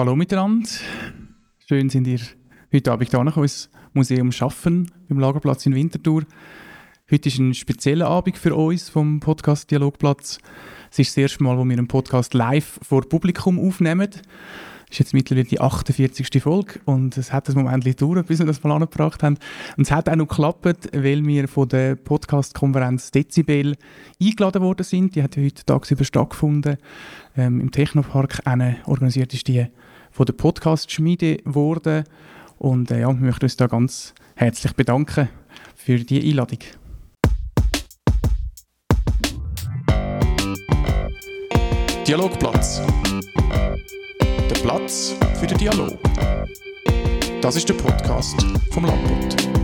Hallo miteinander. Schön sind ihr heute Abend hier ins Museum Schaffen im Lagerplatz in Winterthur. Heute ist ein spezieller Abend für uns vom Podcast Dialogplatz. Es ist das erste Mal, wo wir einen Podcast live vor Publikum aufnehmen. Das ist jetzt mittlerweile die 48. Folge und es hat ein Moment gedauert, bis wir das mal angebracht haben. Und es hat auch noch geklappt, weil wir von der Podcast-Konferenz Dezibel eingeladen worden sind. Die hat heute tagsüber stattgefunden. Ähm, Im Technopark organisiert ist die von der Podcast-Schmiede geworden. Und äh, ja, wir möchten uns da ganz herzlich bedanken für die Einladung. Dialogplatz. Der Platz für den Dialog. Das ist der Podcast vom Landbund.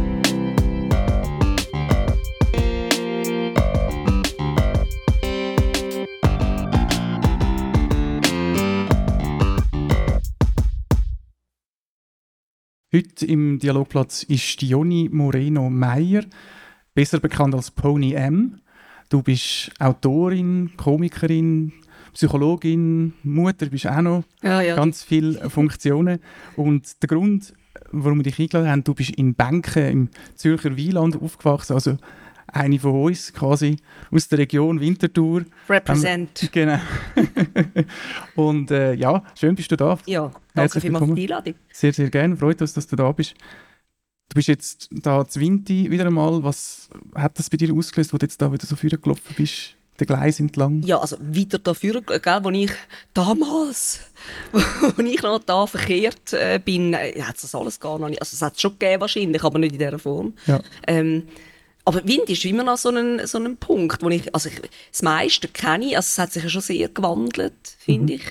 Heute im Dialogplatz ist Dioni Moreno Meyer, besser bekannt als Pony M. Du bist Autorin, Komikerin, Psychologin, Mutter, bist auch noch. Ja, ja. Ganz viele Funktionen. Und der Grund, warum wir dich eingeladen haben, du bist in Benken im Zürcher Wieland aufgewachsen, also eine von uns quasi aus der Region Winterthur. Represent. Ähm, genau. und äh, ja, schön bist du da. Ja, danke vielmals für die Einladung. Sehr, sehr gerne. Freut uns, dass du da bist. Du bist jetzt da zu Winti wieder einmal. Was hat das bei dir ausgelöst, wo du jetzt da wieder so gelaufen bist? Den Gleis entlang? Ja, also wieder dafür, gell, wo ich damals, wo ich noch da verkehrt äh, bin, äh, hat es das alles gar noch nicht, also es hat es schon gegeben wahrscheinlich, aber nicht in dieser Form. Ja. Ähm, aber Wind ist immer noch so ein, so ein Punkt, wo ich, also ich, das meiste kenne ich, also es hat sich ja schon sehr gewandelt, finde ich.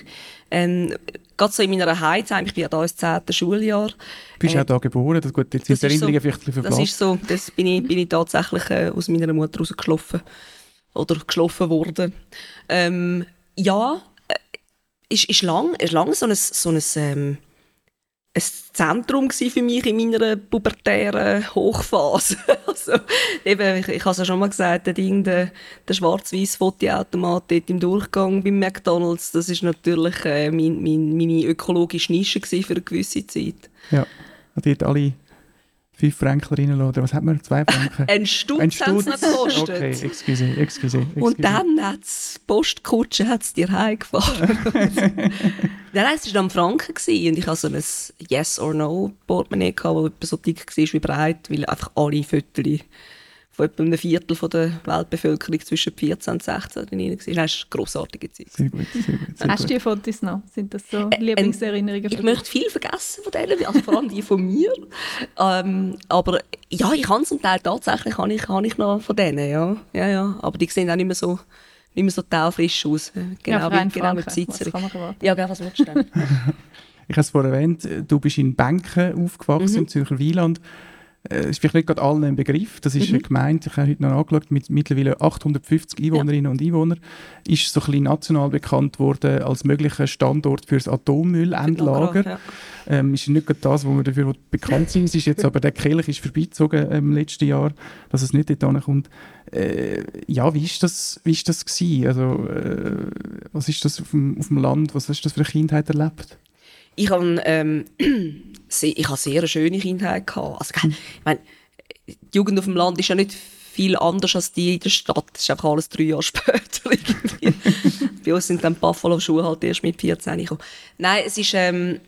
Ähm, Gerade so in meiner Heimat, ich bin ja da ins 10. Schuljahr. Bist Äh, auch da geboren? Das, gut, jetzt sind das die ist so- Erinnerungen vielleicht ein bisschen Das verblasst. ist so, das bin ich, bin ich tatsächlich äh, aus meiner Mutter rausgeschlafen. Oder geschlafen worden. Ähm, ja, äh, ist, ist lang, ist lang so ein, so ein, ähm, ein Zentrum für mich in meiner pubertären Hochphase. also, eben, ich, ich habe es ja schon mal gesagt, der, Ding, der, der schwarz-weiß Fotoautomat im Durchgang beim McDonalds, das ist natürlich äh, mein, mein, meine ökologische Nische für eine gewisse Zeit. Ja. Dort alle fünf Franken reinlassen? Oder was hat man? Zwei Franken? Ein Stutz, Ein Stutz? noch gekostet. Okay, excuse, excuse, excuse. Und dann hat die Postkutsche hat's dir heimgefahren. Nein, es war am Franken gewesen. und ich hatte so ein Yes-or-No-Portemonnaie, das etwa so dick war wie breit, weil einfach alle Fotos von etwa einem Viertel von der Weltbevölkerung zwischen 14 und 16 drin waren. Das war eine grossartige Zeit. Sehr gut, sehr gut. Sehr Hast du die Fotos noch? Sind das so Lieblingserinnerungen Ich von dir? möchte viel vergessen von denen, also vor allem die von mir. Ähm, aber ja, ich habe zum Teil tatsächlich habe ich, habe ich noch von denen, ja. ja, ja. Aber die sehen auch nicht mehr so, nicht mehr so taufrisch aus. Genau, ja, wie, genau kann man erwarten? Ja, gell, was willst du denn? Ich habe es vorhin erwähnt, du bist in Benken aufgewachsen, Mhm. im Zürcher Wieland. Äh, ist vielleicht nicht gerade allen ein Begriff. Das Mhm. ist eine Gemeinde, ich habe heute noch angeschaut, mit mittlerweile 850 Einwohnerinnen und Einwohnern. Ist so ein bisschen national bekannt worden als möglicher Standort für das Atommüllendlager. Ja. Ähm, ist nicht gerade das, wo wir dafür bekannt sind. Es ist jetzt aber der Kelch ist vorbeizogen im letzten Jahr, dass es nicht dort kommt. Äh, ja, wie ist das, wie ist das gewesen? Also, äh, was ist das auf dem, auf dem Land? Was hast du das für eine Kindheit erlebt? Ich habe ähm, ich habe sehr eine schöne Kindheit gehabt. Also, ich meine, die Jugend auf dem Land ist ja nicht viel anders als die in der Stadt. Das ist einfach alles drei Jahre später. Bei uns sind dann Buffalo-Schuhe halt erst mit 14 gekommen. Nein, es ist, ähm,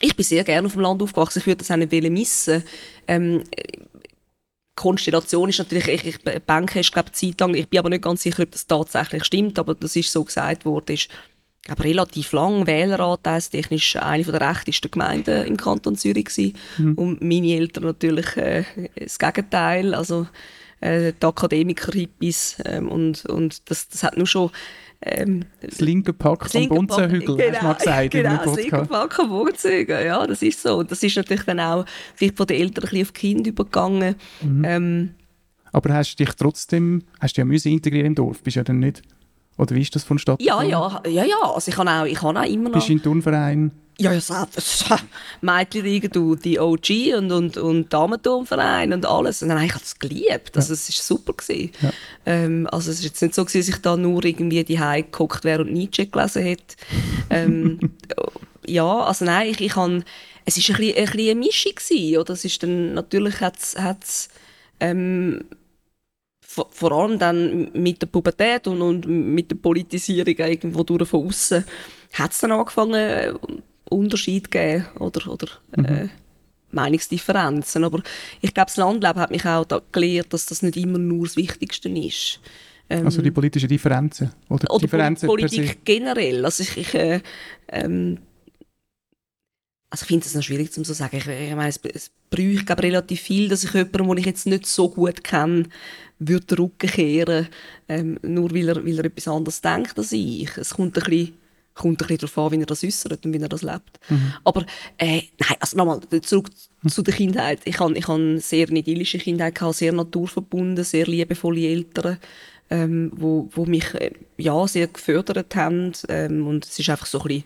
ich bin sehr gerne auf dem Land aufgewachsen. Ich würde das auch nicht missen. Ähm, Konstellation ist natürlich, ich, ich Banken ist glaube ich Zeit lang, ich bin aber nicht ganz sicher, ob das tatsächlich stimmt, aber das ist so gesagt worden, ist glaube relativ lang Wähleranteilstechnisch eine von der rechtesten Gemeinden im Kanton Zürich gewesen. und meine Eltern natürlich äh, das Gegenteil, also äh, die Akademiker-Hippies ähm, und, und das, das hat nur schon ähm, Das linke Pack Pack- Bonzenhügel, hast du mal gesagt genau, das linke. Pack am Bonzenhügel, ja, das ist so. Und das ist natürlich dann auch vielleicht von den Eltern ein bisschen auf die Kinder übergegangen. Mhm. Ähm, Aber hast du dich trotzdem, hast du ja müssen integrieren im Dorf, bist du ja dann nicht? Oder wie ist das von Stadt? ja, ja, ja, ja, also ich habe auch, ich habe auch immer noch... Bist du in Turnverein? Ja, ja, selbst. Mädchenliga, du, die OG und, und, und Damenturmverein und alles. Und dann habe ich das geliebt. Also, es war super. Gewesen. Ja. Ähm, also, es ist jetzt nicht so, gewesen, dass ich da nur irgendwie die geguckt wäre und Nietzsche gelesen hätte. ähm, ja, also nein, ich, ich kann, es ist ein bisschen, ein bisschen eine Mischung gewesen, oder? Es ist dann, natürlich hat's, ähm, vor, allem dann mit der Pubertät und, und mit der Politisierung irgendwo durch von außen hat es dann angefangen, Unterschied geben oder, oder mhm. äh, Meinungsdifferenzen. Aber ich glaube, das Landleben hat mich auch da gelehrt, dass das nicht immer nur das Wichtigste ist. Ähm, also die politischen Differenzen? Oder, oder Differenzen Politik generell. Also ich, ich äh, ähm, also ich finde es noch schwierig zu sagen. Ich, ich meine, es, es bräuchte relativ viel, dass ich jemanden, den ich jetzt nicht so gut kenne, würde den Rücken kehren, ähm, nur weil er, weil er etwas anderes denkt als ich. Es kommt ein bisschen kommt ein bisschen darauf an, wie er das äußert und wie er das lebt. Mhm. Aber äh, nein, also nochmal, zurück zu der Kindheit. Ich habe ich eine sehr idyllische Kindheit, gehabt, sehr naturverbunden, sehr liebevolle Eltern, ähm, wo, wo mich äh, ja, sehr gefördert haben. Ähm, und es ist einfach so ein bisschen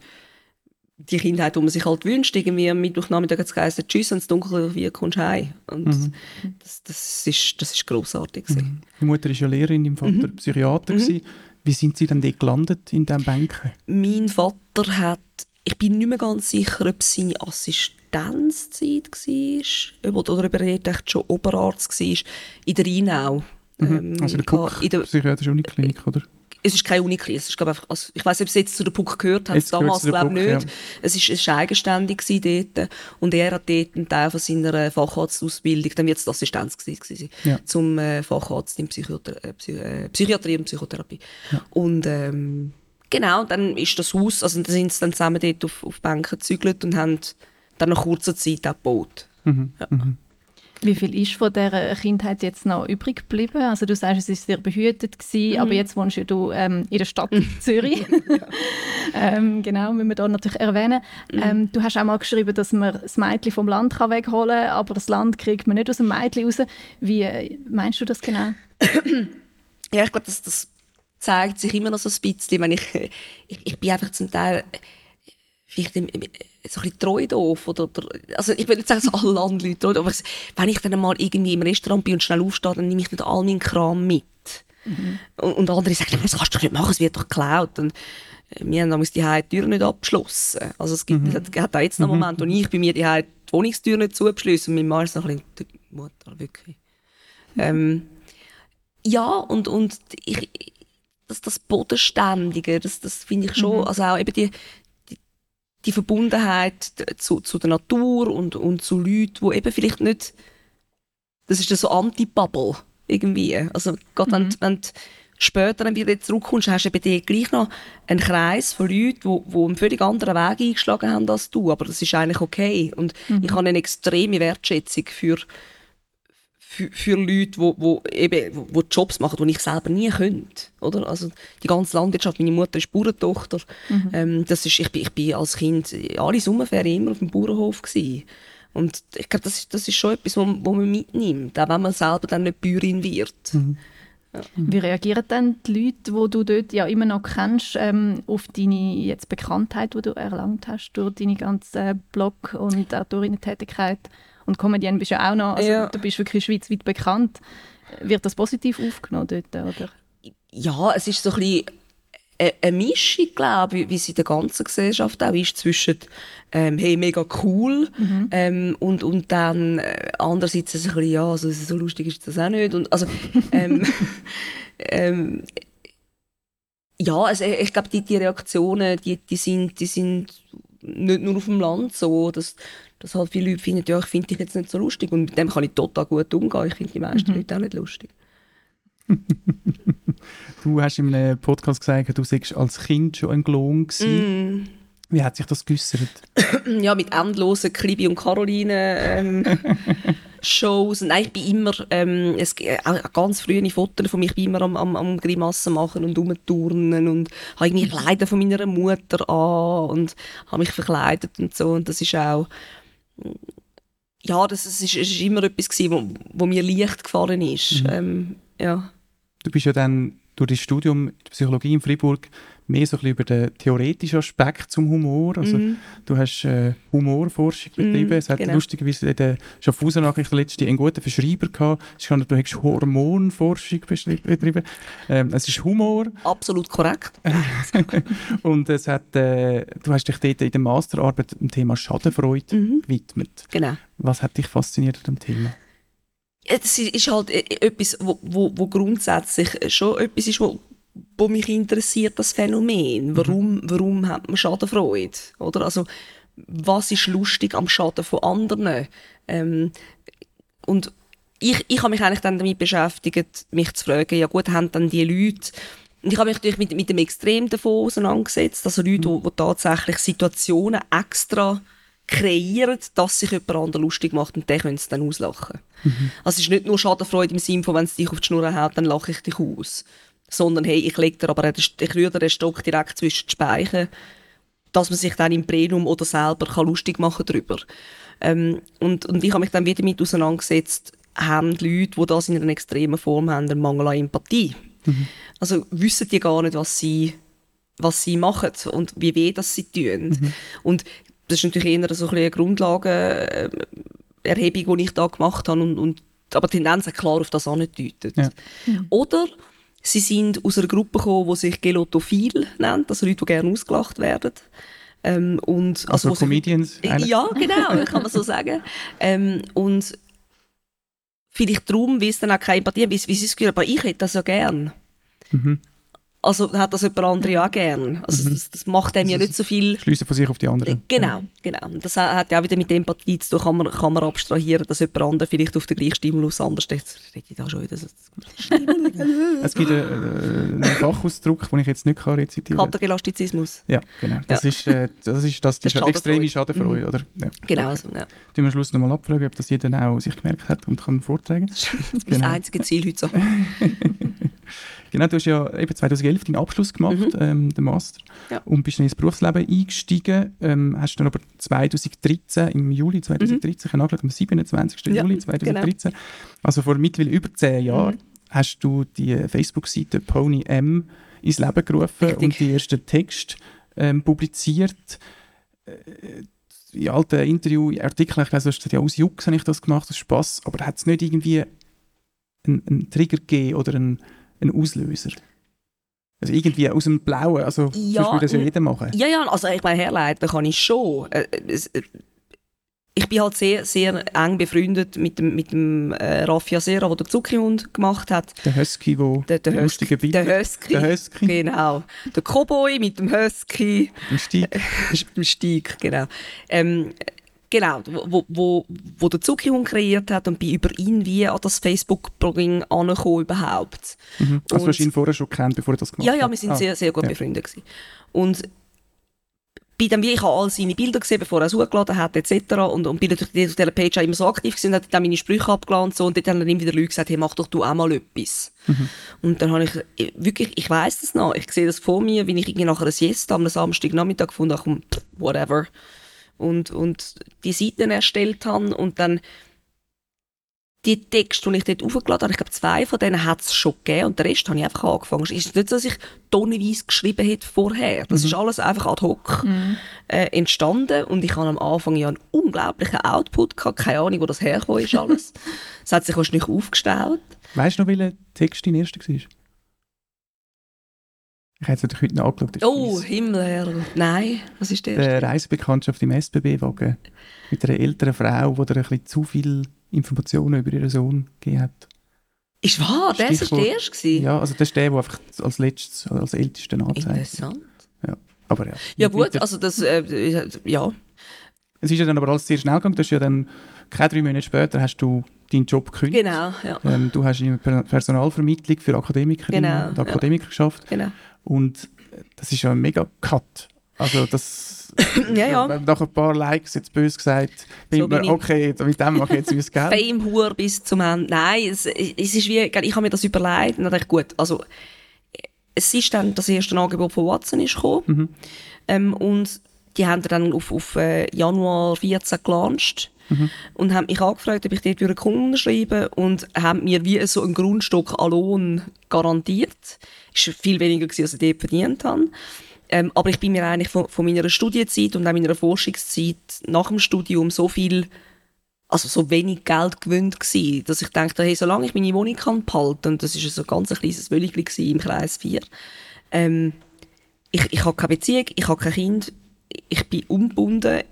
die Kindheit, die man sich halt wünscht. Irgendwie am Mittwochnachmittag hat es geheißen, tschüss, wenn es dunkel wird, kommst du heim. Und mhm. das, das, ist, das ist grossartig. Mhm. Die Mutter ist ja Lehrerin, im Vater mhm. Psychiater. Mhm. Wie sind Sie dann dort gelandet, in diesem Bänken? Mein Vater hat, ich bin nicht mehr ganz sicher, ob es seine Assistenzzeit war oder ob er dort schon Oberarzt war, in der Rheinau. Mhm. Ähm, also der Puck, in der Psychiatrische Uniklinik, oder? Es ist keine Unikrise. Es ist, glaube ich, also ich weiß nicht, ob es jetzt zu der PUC gehört hat. Jetzt damals glaube ich nicht. Ja. Es ist, es ist eigenständig dort. Und er hat dort einen Teil von seiner Facharztausbildung, dann wird es Assistenz gewesen, ja. zum äh, Facharzt in Psychiatrie, äh, äh, Psychiatrie und Psychotherapie. Ja. Und ähm, genau, dann ist das Haus, also dann sind sie dann zusammen dort auf, auf Bänken gezügelt und haben dann nach kurzer Zeit auch gebaut. Mhm. Ja. Mhm. Wie viel ist von dieser Kindheit jetzt noch übrig geblieben? Also du sagst, es war sehr behütet, gewesen, mhm. aber jetzt wohnst ja du ähm, in der Stadt Zürich. ähm, genau, müssen wir da natürlich erwähnen. Mhm. Ähm, du hast auch mal geschrieben, dass man das Mädchen vom Land kann wegholen kann, aber das Land kriegt man nicht aus dem Mädchen raus. Wie äh, meinst du das genau? ja, ich glaube, das, das zeigt sich immer noch so ein bisschen. Wenn ich, ich, ich bin einfach zum Teil vielleicht im, im, so ein bisschen treu doof. Oder, oder, also ich will nicht sagen, dass alle anderen Leute treu aber wenn ich dann mal irgendwie im Restaurant bin und schnell aufstehe, dann nehme ich nicht all meinen Kram mit. Mhm. Und, und, andere sagen, das kannst du doch nicht machen, es wird doch geklaut. Und äh, wir haben damals die Tür nicht abgeschlossen. Also es gibt, mhm. es hat auch jetzt noch einen Moment, wo ich bei mir die, die Wohnungstür nicht zugeschlossen und mein Mann ist noch ein bisschen, Mutter, wirklich. Mhm. Ähm, ja, und, und ich, das, das Bodenständige, das, das finde ich schon, mhm. also auch eben die, die Verbundenheit zu, zu der Natur und, und zu Leuten, die eben vielleicht nicht, das ist so Anti-Bubble irgendwie. Also gerade mhm. wenn, wenn du später dann wieder zurückkommst, hast du bei dir gleich noch einen Kreis von Leuten, die, die einen völlig anderen Weg eingeschlagen haben als du, aber das ist eigentlich okay. Und mhm. ich habe eine extreme Wertschätzung für für, für Leute, wo, wo eben wo, wo Jobs machen, die ich selber nie könnte, oder? Also die ganze Landwirtschaft, meine Mutter ist Bauerntochter, mhm. ähm, das ist, ich, bin, ich bin als Kind alle Sommerferien immer auf dem Bauernhof gewesen. Und ich glaube, das, das ist schon etwas, was man mitnimmt, auch wenn man selber dann nicht Bäuerin wird. Mhm. Ja. Wie reagieren dann die Leute, die du dort ja immer noch kennst, ähm, auf deine jetzt Bekanntheit, die du erlangt hast durch deine ganze Blog- und Autorinnen-Tätigkeit? Und Comedian bist du ja auch noch, also ja. du bist wirklich schweizweit bekannt. Wird das positiv aufgenommen dort, oder? Ja, es ist so ein bisschen eine Mischung, glaube ich, wie es in der ganzen Gesellschaft auch ist, zwischen ähm, «hey, mega cool» mhm. ähm, und, und dann äh, andererseits ein bisschen «ja, also, so lustig ist das auch nicht». Und, also, ähm, ähm, ja, also, ich glaube, die, die Reaktionen, die, die, sind, die sind nicht nur auf dem Land so, dass, dass halt viele Leute finden, ja, ich finde dich jetzt nicht so lustig und mit dem kann ich total gut umgehen. Ich finde die meisten mhm. Leute auch nicht lustig. du hast in einem Podcast gesagt, du seist als Kind schon ein Klon mm. Wie hat sich das geäussert? ja, mit endlosen Klibi und Caroline ähm, Shows. Nein, ich bin immer, ähm, es, äh, ganz frühe Fotos von mir, ich bin immer am, am, am Grimassen machen und rumturnen und habe irgendwie Kleider von meiner Mutter an und habe mich verkleidet und so und das ist auch ja, das, das ist, ist immer etwas gewesen, wo, wo mir leicht gefallen ist. Mhm. Ähm, ja. Du bist ja dann durch das Studium in Psychologie in Freiburg mehr so ein bisschen über den theoretischen Aspekt zum Humor. Also Mhm. du hast äh, Humorforschung betrieben. es hat genau. lustigerweise in der Schaffhausen-Nachricht letzte einen guten Verschreiber gehabt. Kann- Du hast Hormonforschung betrieben. Ähm, es ist Humor Absolut korrekt. und es hat, äh, du hast dich dort in der Masterarbeit dem Thema Schadenfreude Mhm. gewidmet. Genau. Was hat dich fasziniert an dem Thema? Es ist halt äh, etwas, wo, wo, wo grundsätzlich schon etwas ist, wo, wo mich interessiert, das Phänomen. Warum, warum hat man Schadenfreude? Oder? Also, was ist lustig am Schaden von anderen? Ähm, und ich, ich habe mich eigentlich dann damit beschäftigt, mich zu fragen, ja gut, haben dann die Leute, und ich habe mich natürlich mit, mit dem Extrem davon auseinandergesetzt, also Leute, die, die tatsächlich Situationen extra kreieren, dass sich jemand anderes lustig macht und der können es dann auslachen. Also es ist nicht nur Schadenfreude im Sinne von, wenn es dich auf die Schnur haut, dann lache ich dich aus. Sondern hey, ich lege dir aber einen- ich rühre den Stock direkt zwischen die Speichen, dass man sich dann im Plenum oder selber kann lustig machen darüber. Ähm, und, und ich habe mich dann wieder damit auseinandergesetzt, haben die Leute, die das in einer extremen Form haben, einen Mangel an Empathie. Also wissen die gar nicht, was sie, was sie machen und wie weh das sie tun. Und das ist natürlich eher so ein eine Grundlagenerhebung, die ich da gemacht habe. Und, und, aber die Tendenz hat klar auf das angedeutet. Ja. Oder sie sind aus einer Gruppe gekommen, die sich Gelotophil nennt, also Leute, die gerne ausgelacht werden. Ähm, und, Also, sich- Comedians? eigentlich? ja, genau, kann man so sagen. Ähm, und vielleicht darum, weil es dann auch keine Empathie wie, wie sie es gehört, aber ich hätte das ja gern. Mhm. Also hat das jemand andere ja auch gern. Also das, das macht einem ja nicht so viel... Schliessen von sich auf die anderen. Genau, genau. Und Das hat ja auch wieder mit Empathie zu tun, kann man, kann man abstrahieren, dass jemand andere vielleicht auf den gleichen Stimulus anders steht. Jetzt rede ich da schon wieder so. Es gibt äh, einen Fachausdruck, den ich jetzt nicht kann rezitieren kann. Katergelastizismus. Ja, genau. Das, Ja. Ist, äh, das ist das, Das ist extreme Schadenfreude. Schadenfreude, oder? Ja. Genau, also, ja. Tun wir am Schluss nochmal abfragen, ob das jeder auch sich gemerkt hat und kann vortragen. Das ist Genau. das einzige Ziel heute. So. Genau, du hast ja eben 2011 deinen Abschluss gemacht, ähm, den Master, Ja. und bist dann ins Berufsleben eingestiegen. Ähm, hast dann aber 2013, im Juli 2013, ich habe nachgeschaut, am 27. Ja, Juli 2013, also vor mittlerweile über zehn Jahren, Mhm. hast du die Facebook-Seite Pony M ins Leben gerufen Richtig. und die ersten Texte ähm, publiziert. Äh, in alten Interview-Artikeln, ich glaube, ja, aus Jux habe ich das gemacht, aus Spass, aber hat es nicht irgendwie einen, einen Trigger gegeben oder einen, einen Auslöser? Also irgendwie aus dem Blauen, also Ja, sonst würde das ja jeder machen. Ja, ja, also ich meine, herleiten kann ich schon. Äh, es, äh, ich bin halt sehr, sehr eng befreundet mit dem, mit dem äh, Raffia Serra, der den Zuckerhund gemacht hat. Der Husky, der Der, der, lustige Husky, der Husky. Der Husky. Genau. Der Cowboy mit dem Husky. Im Stieg. mit dem Stieg, genau. Ähm, genau, wo, wo, wo der Zuckerhund kreiert hat und bin über ihn wie an das Facebook-Programm angekommen überhaupt. Mhm. Also Und- du hast ihn vorher schon kennt, bevor er das gemacht Ja, hat? ja, wir sind Ah. sehr, sehr gut ja. befreundet gewesen. Und bin dann wie, ich habe all seine Bilder gesehen, bevor er es hochgeladen hat, etc. Und, und bin natürlich auf dieser Page auch immer so aktiv gewesen hat dann meine Sprüche abgeladen und so. Und dort haben dann immer wieder Leute gesagt, hey, mach doch du auch mal etwas. Und dann habe ich, äh, wirklich, ich weiss das noch, ich sehe das vor mir, wie ich irgendwie nach einer Siesta am Samstagnachmittag gefunden habe, komm, whatever. Und, und die Seiten erstellt habe und dann die Texte, die ich dort aufgeladen habe, ich glaube, zwei von denen hat es schon gegeben und den Rest habe ich einfach angefangen. Es ist nicht so, dass ich tonnenweise geschrieben hätte vorher. Das ist alles einfach ad hoc äh, entstanden und ich habe am Anfang ja einen unglaublichen Output gehabt. Keine Ahnung, wo das hergekommen ist alles. Es hat sich wahrscheinlich aufgestellt. Weißt du noch, welcher Text dein erster war? Ich habe es natürlich heute ist Oh, fies. Himmel, Herr. Nein, was ist der? Der Reisebekanntschaft im SBB-Wagen mit einer älteren Frau, die dir ein bisschen zu viel Informationen über ihren Sohn gegeben hat. Ist wahr, das war der erste. Ja, also das ist der, der einfach als letztes, als ältester anzeigt. Interessant. Aber ja. Ja gut, also das, äh, ja. Es ist ja dann aber alles sehr schnell gegangen. Du hast ja dann, keine drei Monate später, hast du deinen Job gekündigt. Genau, ja. Ähm, du hast in Personalvermittlung für Akademikerinnen Genau, und ja. Akademiker geschafft. Genau. Und das ist ja ein mega Cut. Also das... Ja, ja. Nach ein paar Likes, jetzt bös gesagt, bin So bin mir, ich. okay, mit dem mache ich jetzt mein Geld. Fame Hure bis zum Ende. Nein, es, es ist wie, ich habe mir das überlegt und dachte gut, also es ist dann das erste Angebot von Watson ist gekommen Mhm. ähm, und die haben dann auf, auf äh, Januar 14 gelauncht mhm. und haben mich angefragt, ob ich dort einen Kunden schreiben und haben mir wie so einen Grundstock an Lohn garantiert. War viel weniger, gewesen, als ich dort verdient habe. Ähm, aber ich bin mir eigentlich von, von meiner Studienzeit und auch meiner Forschungszeit nach dem Studium so viel also so wenig Geld gewöhnt gewesen, dass ich dachte, hey, solange ich meine Wohnung kann behalten, und das ist so ein ganz kleines Wölligli im Kreis 4, ähm, ich, ich habe keine Beziehung, ich habe kein Kind, ich bin ungebunden,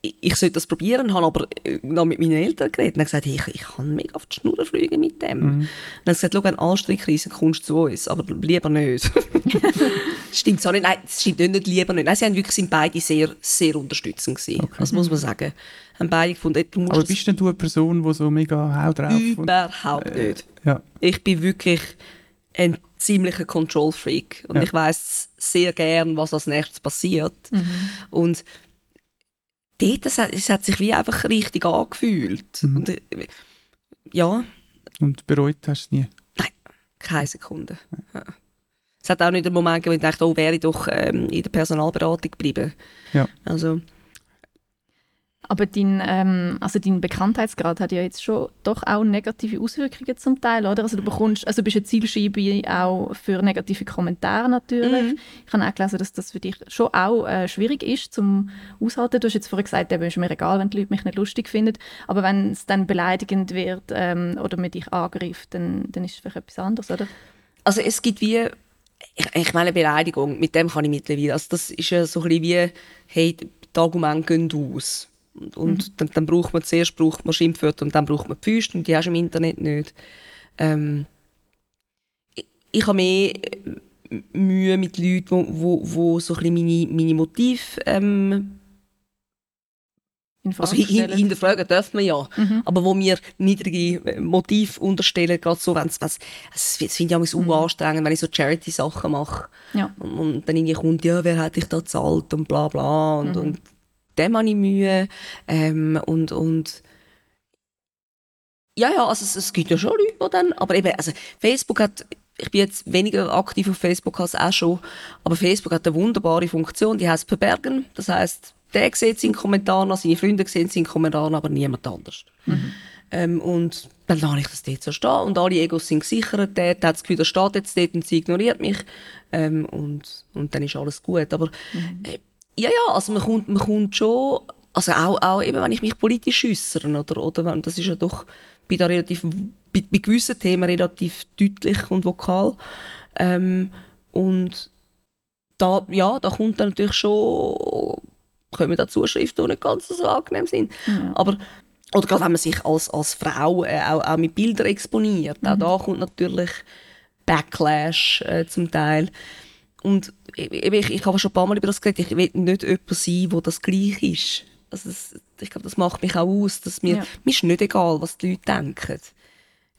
ich sollte das probieren, habe aber äh, noch mit meinen Eltern geredet und gesagt, ich, ich kann mega auf die Schnur fliegen mit dem. Mhm. Und dann gesagt, schau, eine Anstrichkrise kommst zu uns, aber lieber nicht. stimmt so nicht, nein, das stimmt nicht, lieber nicht. Nein, sie haben wirklich, sind beide sehr, sehr unterstützend gewesen. Okay. Das muss man sagen. Haben beide gefunden, du musst Aber bist denn du eine Person, die so mega hau drauf? Überhaupt und, äh, nicht. Ja. Ich bin wirklich ein ziemlicher Control-Freak und ja. ich weiß sehr gern, was als nächstes passiert. Mhm. Und dort, es hat, es hat sich wie einfach richtig angefühlt. Mhm. Und, ja. Und bereut hast du nie? Nein, keine Sekunde. Ja. Es hat auch nicht einen Moment gegeben, wo ich dachte, oh, wäre ich doch ähm, in der Personalberatung geblieben. Ja. Also, aber dein, ähm, also dein Bekanntheitsgrad hat ja jetzt schon doch auch negative Auswirkungen zum Teil, oder? Also du bekommst, also bist eine Zielscheibe auch für negative Kommentare natürlich. Mhm. Ich habe auch gelesen, dass das für dich schon auch äh, schwierig ist zum aushalten. Du hast jetzt vorhin gesagt, es ist mir egal, wenn die Leute mich nicht lustig finden, aber wenn es dann beleidigend wird ähm, oder mit dich angreift, dann, dann ist es vielleicht etwas anderes, oder? Also es gibt wie ich, ich meine Beleidigung, mit dem kann ich mittlerweile, also das ist ja so ein bisschen wie, hey, die Argumente gehen aus. Und mhm. dann, dann, braucht man zuerst braucht man Schimpfwörter und dann braucht man Pfüste und die hast du im Internet nicht. Ähm, ich, ich habe mehr Mühe mit Leuten, wo, wo, wo so ein bisschen meine, meine Motive ähm, also hin, hinterfragen dürfen wir ja, mhm. aber wo mir niedrige Motive unterstellen, gerade so, wenn es, es, es finde ich auch mhm. anstrengend, wenn ich so Charity-Sachen mache ja. und, und, dann irgendwie kommt, ja, wer hat dich da zahlt und bla bla und, mhm. und dem habe ich Mühe. Ähm, und, und ja, ja, also es, es gibt ja schon Leute, die dann, aber eben, also Facebook hat, ich bin jetzt weniger aktiv auf Facebook als auch schon, aber Facebook hat eine wunderbare Funktion, die heißt verbergen. Das heißt, der sieht seinen Kommentar, seine Freunde sehen seinen Kommentar, aber niemand anders. Mhm. Ähm, und dann lasse ich das dort so stehen und alle Egos sind gesichert. Der hat das Gefühl, der steht jetzt dort und sie ignoriert mich. Ähm, und, und dann ist alles gut. Aber mhm. äh, ja, ja, also man kommt, man kommt schon, also auch, auch eben, wenn ich mich politisch äußere, oder, oder wenn, das ist ja doch bei, da relativ, bei, bei gewissen Themen relativ deutlich und vokal. Ähm, und da, ja, da kommt dann natürlich schon, kommen da Zuschriften, die nicht ganz so angenehm sind. Ja. Aber, oder gerade wenn man sich als, als Frau äh, auch, auch mit Bildern exponiert, mhm. auch da kommt natürlich Backlash äh, zum Teil. Und ich, ich, ich habe schon ein paar Mal über das geredet, ich will nicht jemand sein, der das gleich ist. Also das, ich glaube, das macht mich auch aus, dass mir, ja. mir ist nicht egal, was die Leute denken.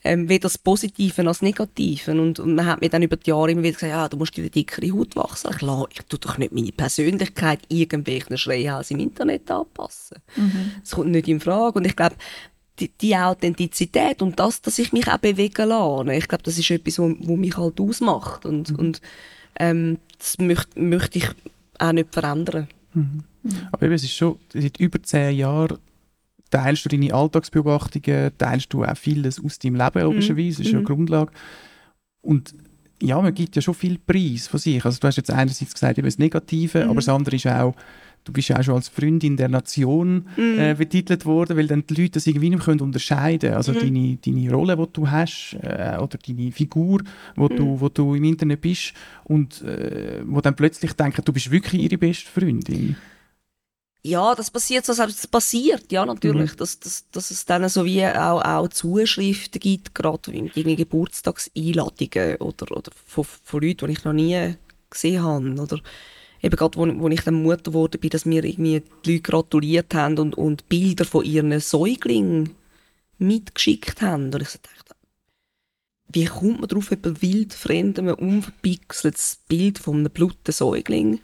Ähm, weder das Positive als das Negative. Und, und man hat mir dann über die Jahre immer wieder gesagt, ja, du musst dir dickere Haut wachsen. Ich, lasse, ich tue doch nicht meine Persönlichkeit irgendwelchen Schreihals im Internet anpassen. Mhm. Das kommt nicht in Frage. Und ich glaube, die, die, Authentizität und das, dass ich mich auch bewegen lasse, ich glaube, das ist etwas, was mich halt ausmacht. Und, mhm. und ähm, das möchte, möchte ich auch nicht verändern. Mhm. Aber eben, es ist schon, seit über zehn Jahren teilst du deine Alltagsbeobachtungen, teilst du auch vieles aus deinem Leben, logischerweise, das ist ja mhm. Grundlage. Und ja, man gibt ja schon viel Preis von sich. Also du hast jetzt einerseits gesagt, eben das Negative, mhm. aber das andere ist auch, du bist ja auch schon als Freundin der Nation mm. äh, betitelt worden, weil dann die Leute das irgendwie nicht mehr unterscheiden können. Also mm. deine, deine Rolle, die du hast, äh, oder deine Figur, wo, mm. du, wo du im Internet bist und äh, wo dann plötzlich denken, du bist wirklich ihre beste Freundin. Ja, das passiert so, das passiert, ja, natürlich, mhm. dass, dass, dass es dann so wie auch, auch Zuschriften gibt, gerade in Geburtstagseinladungen oder, oder von, von Leuten, die ich noch nie gesehen habe, oder eben gerade, wo, wo ich dann Mutter geworden bin, dass mir irgendwie die Leute gratuliert haben und, und Bilder von ihren Säuglingen mitgeschickt haben. Und ich so dachte, wie kommt man darauf, jemand wildfremdem, unverpixeltes Bild von einem blutigen Säugling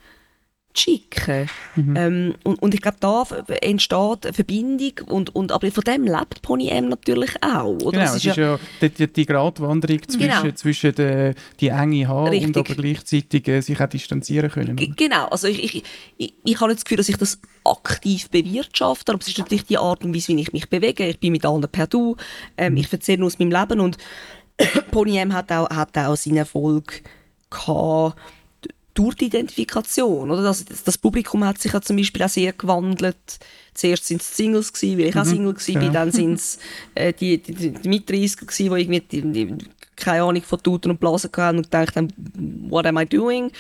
schicken. Mhm. Ähm, und, und ich glaube, da entsteht eine Verbindung und, und aber von dem lebt Pony M natürlich auch. Oder? Genau, es ist ja, ja die, die Gratwanderung zwischen, genau. zwischen der, die enge Haare und aber gleichzeitig äh, sich auch distanzieren können. Oder? Genau, also ich, ich, ich, ich habe nicht das Gefühl, dass ich das aktiv bewirtschafte, aber es ist natürlich die Art und Weise, wie ich mich bewege. Ich bin mit anderen per Du, ähm, mhm. ich erzähle aus meinem Leben und Pony M hat auch, hat auch seinen Erfolg gehabt, durch die Identifikation. Oder? Das, das, Publikum hat sich ja zum Beispiel auch sehr gewandelt. Zuerst sind es Singles, gewesen, weil ich mhm. auch Single war, ja. dann sind es äh, die, die, die, die Mit-30er, die irgendwie die, die, keine Ahnung von Tuten und Blasen hatten und gedacht haben, what am I doing?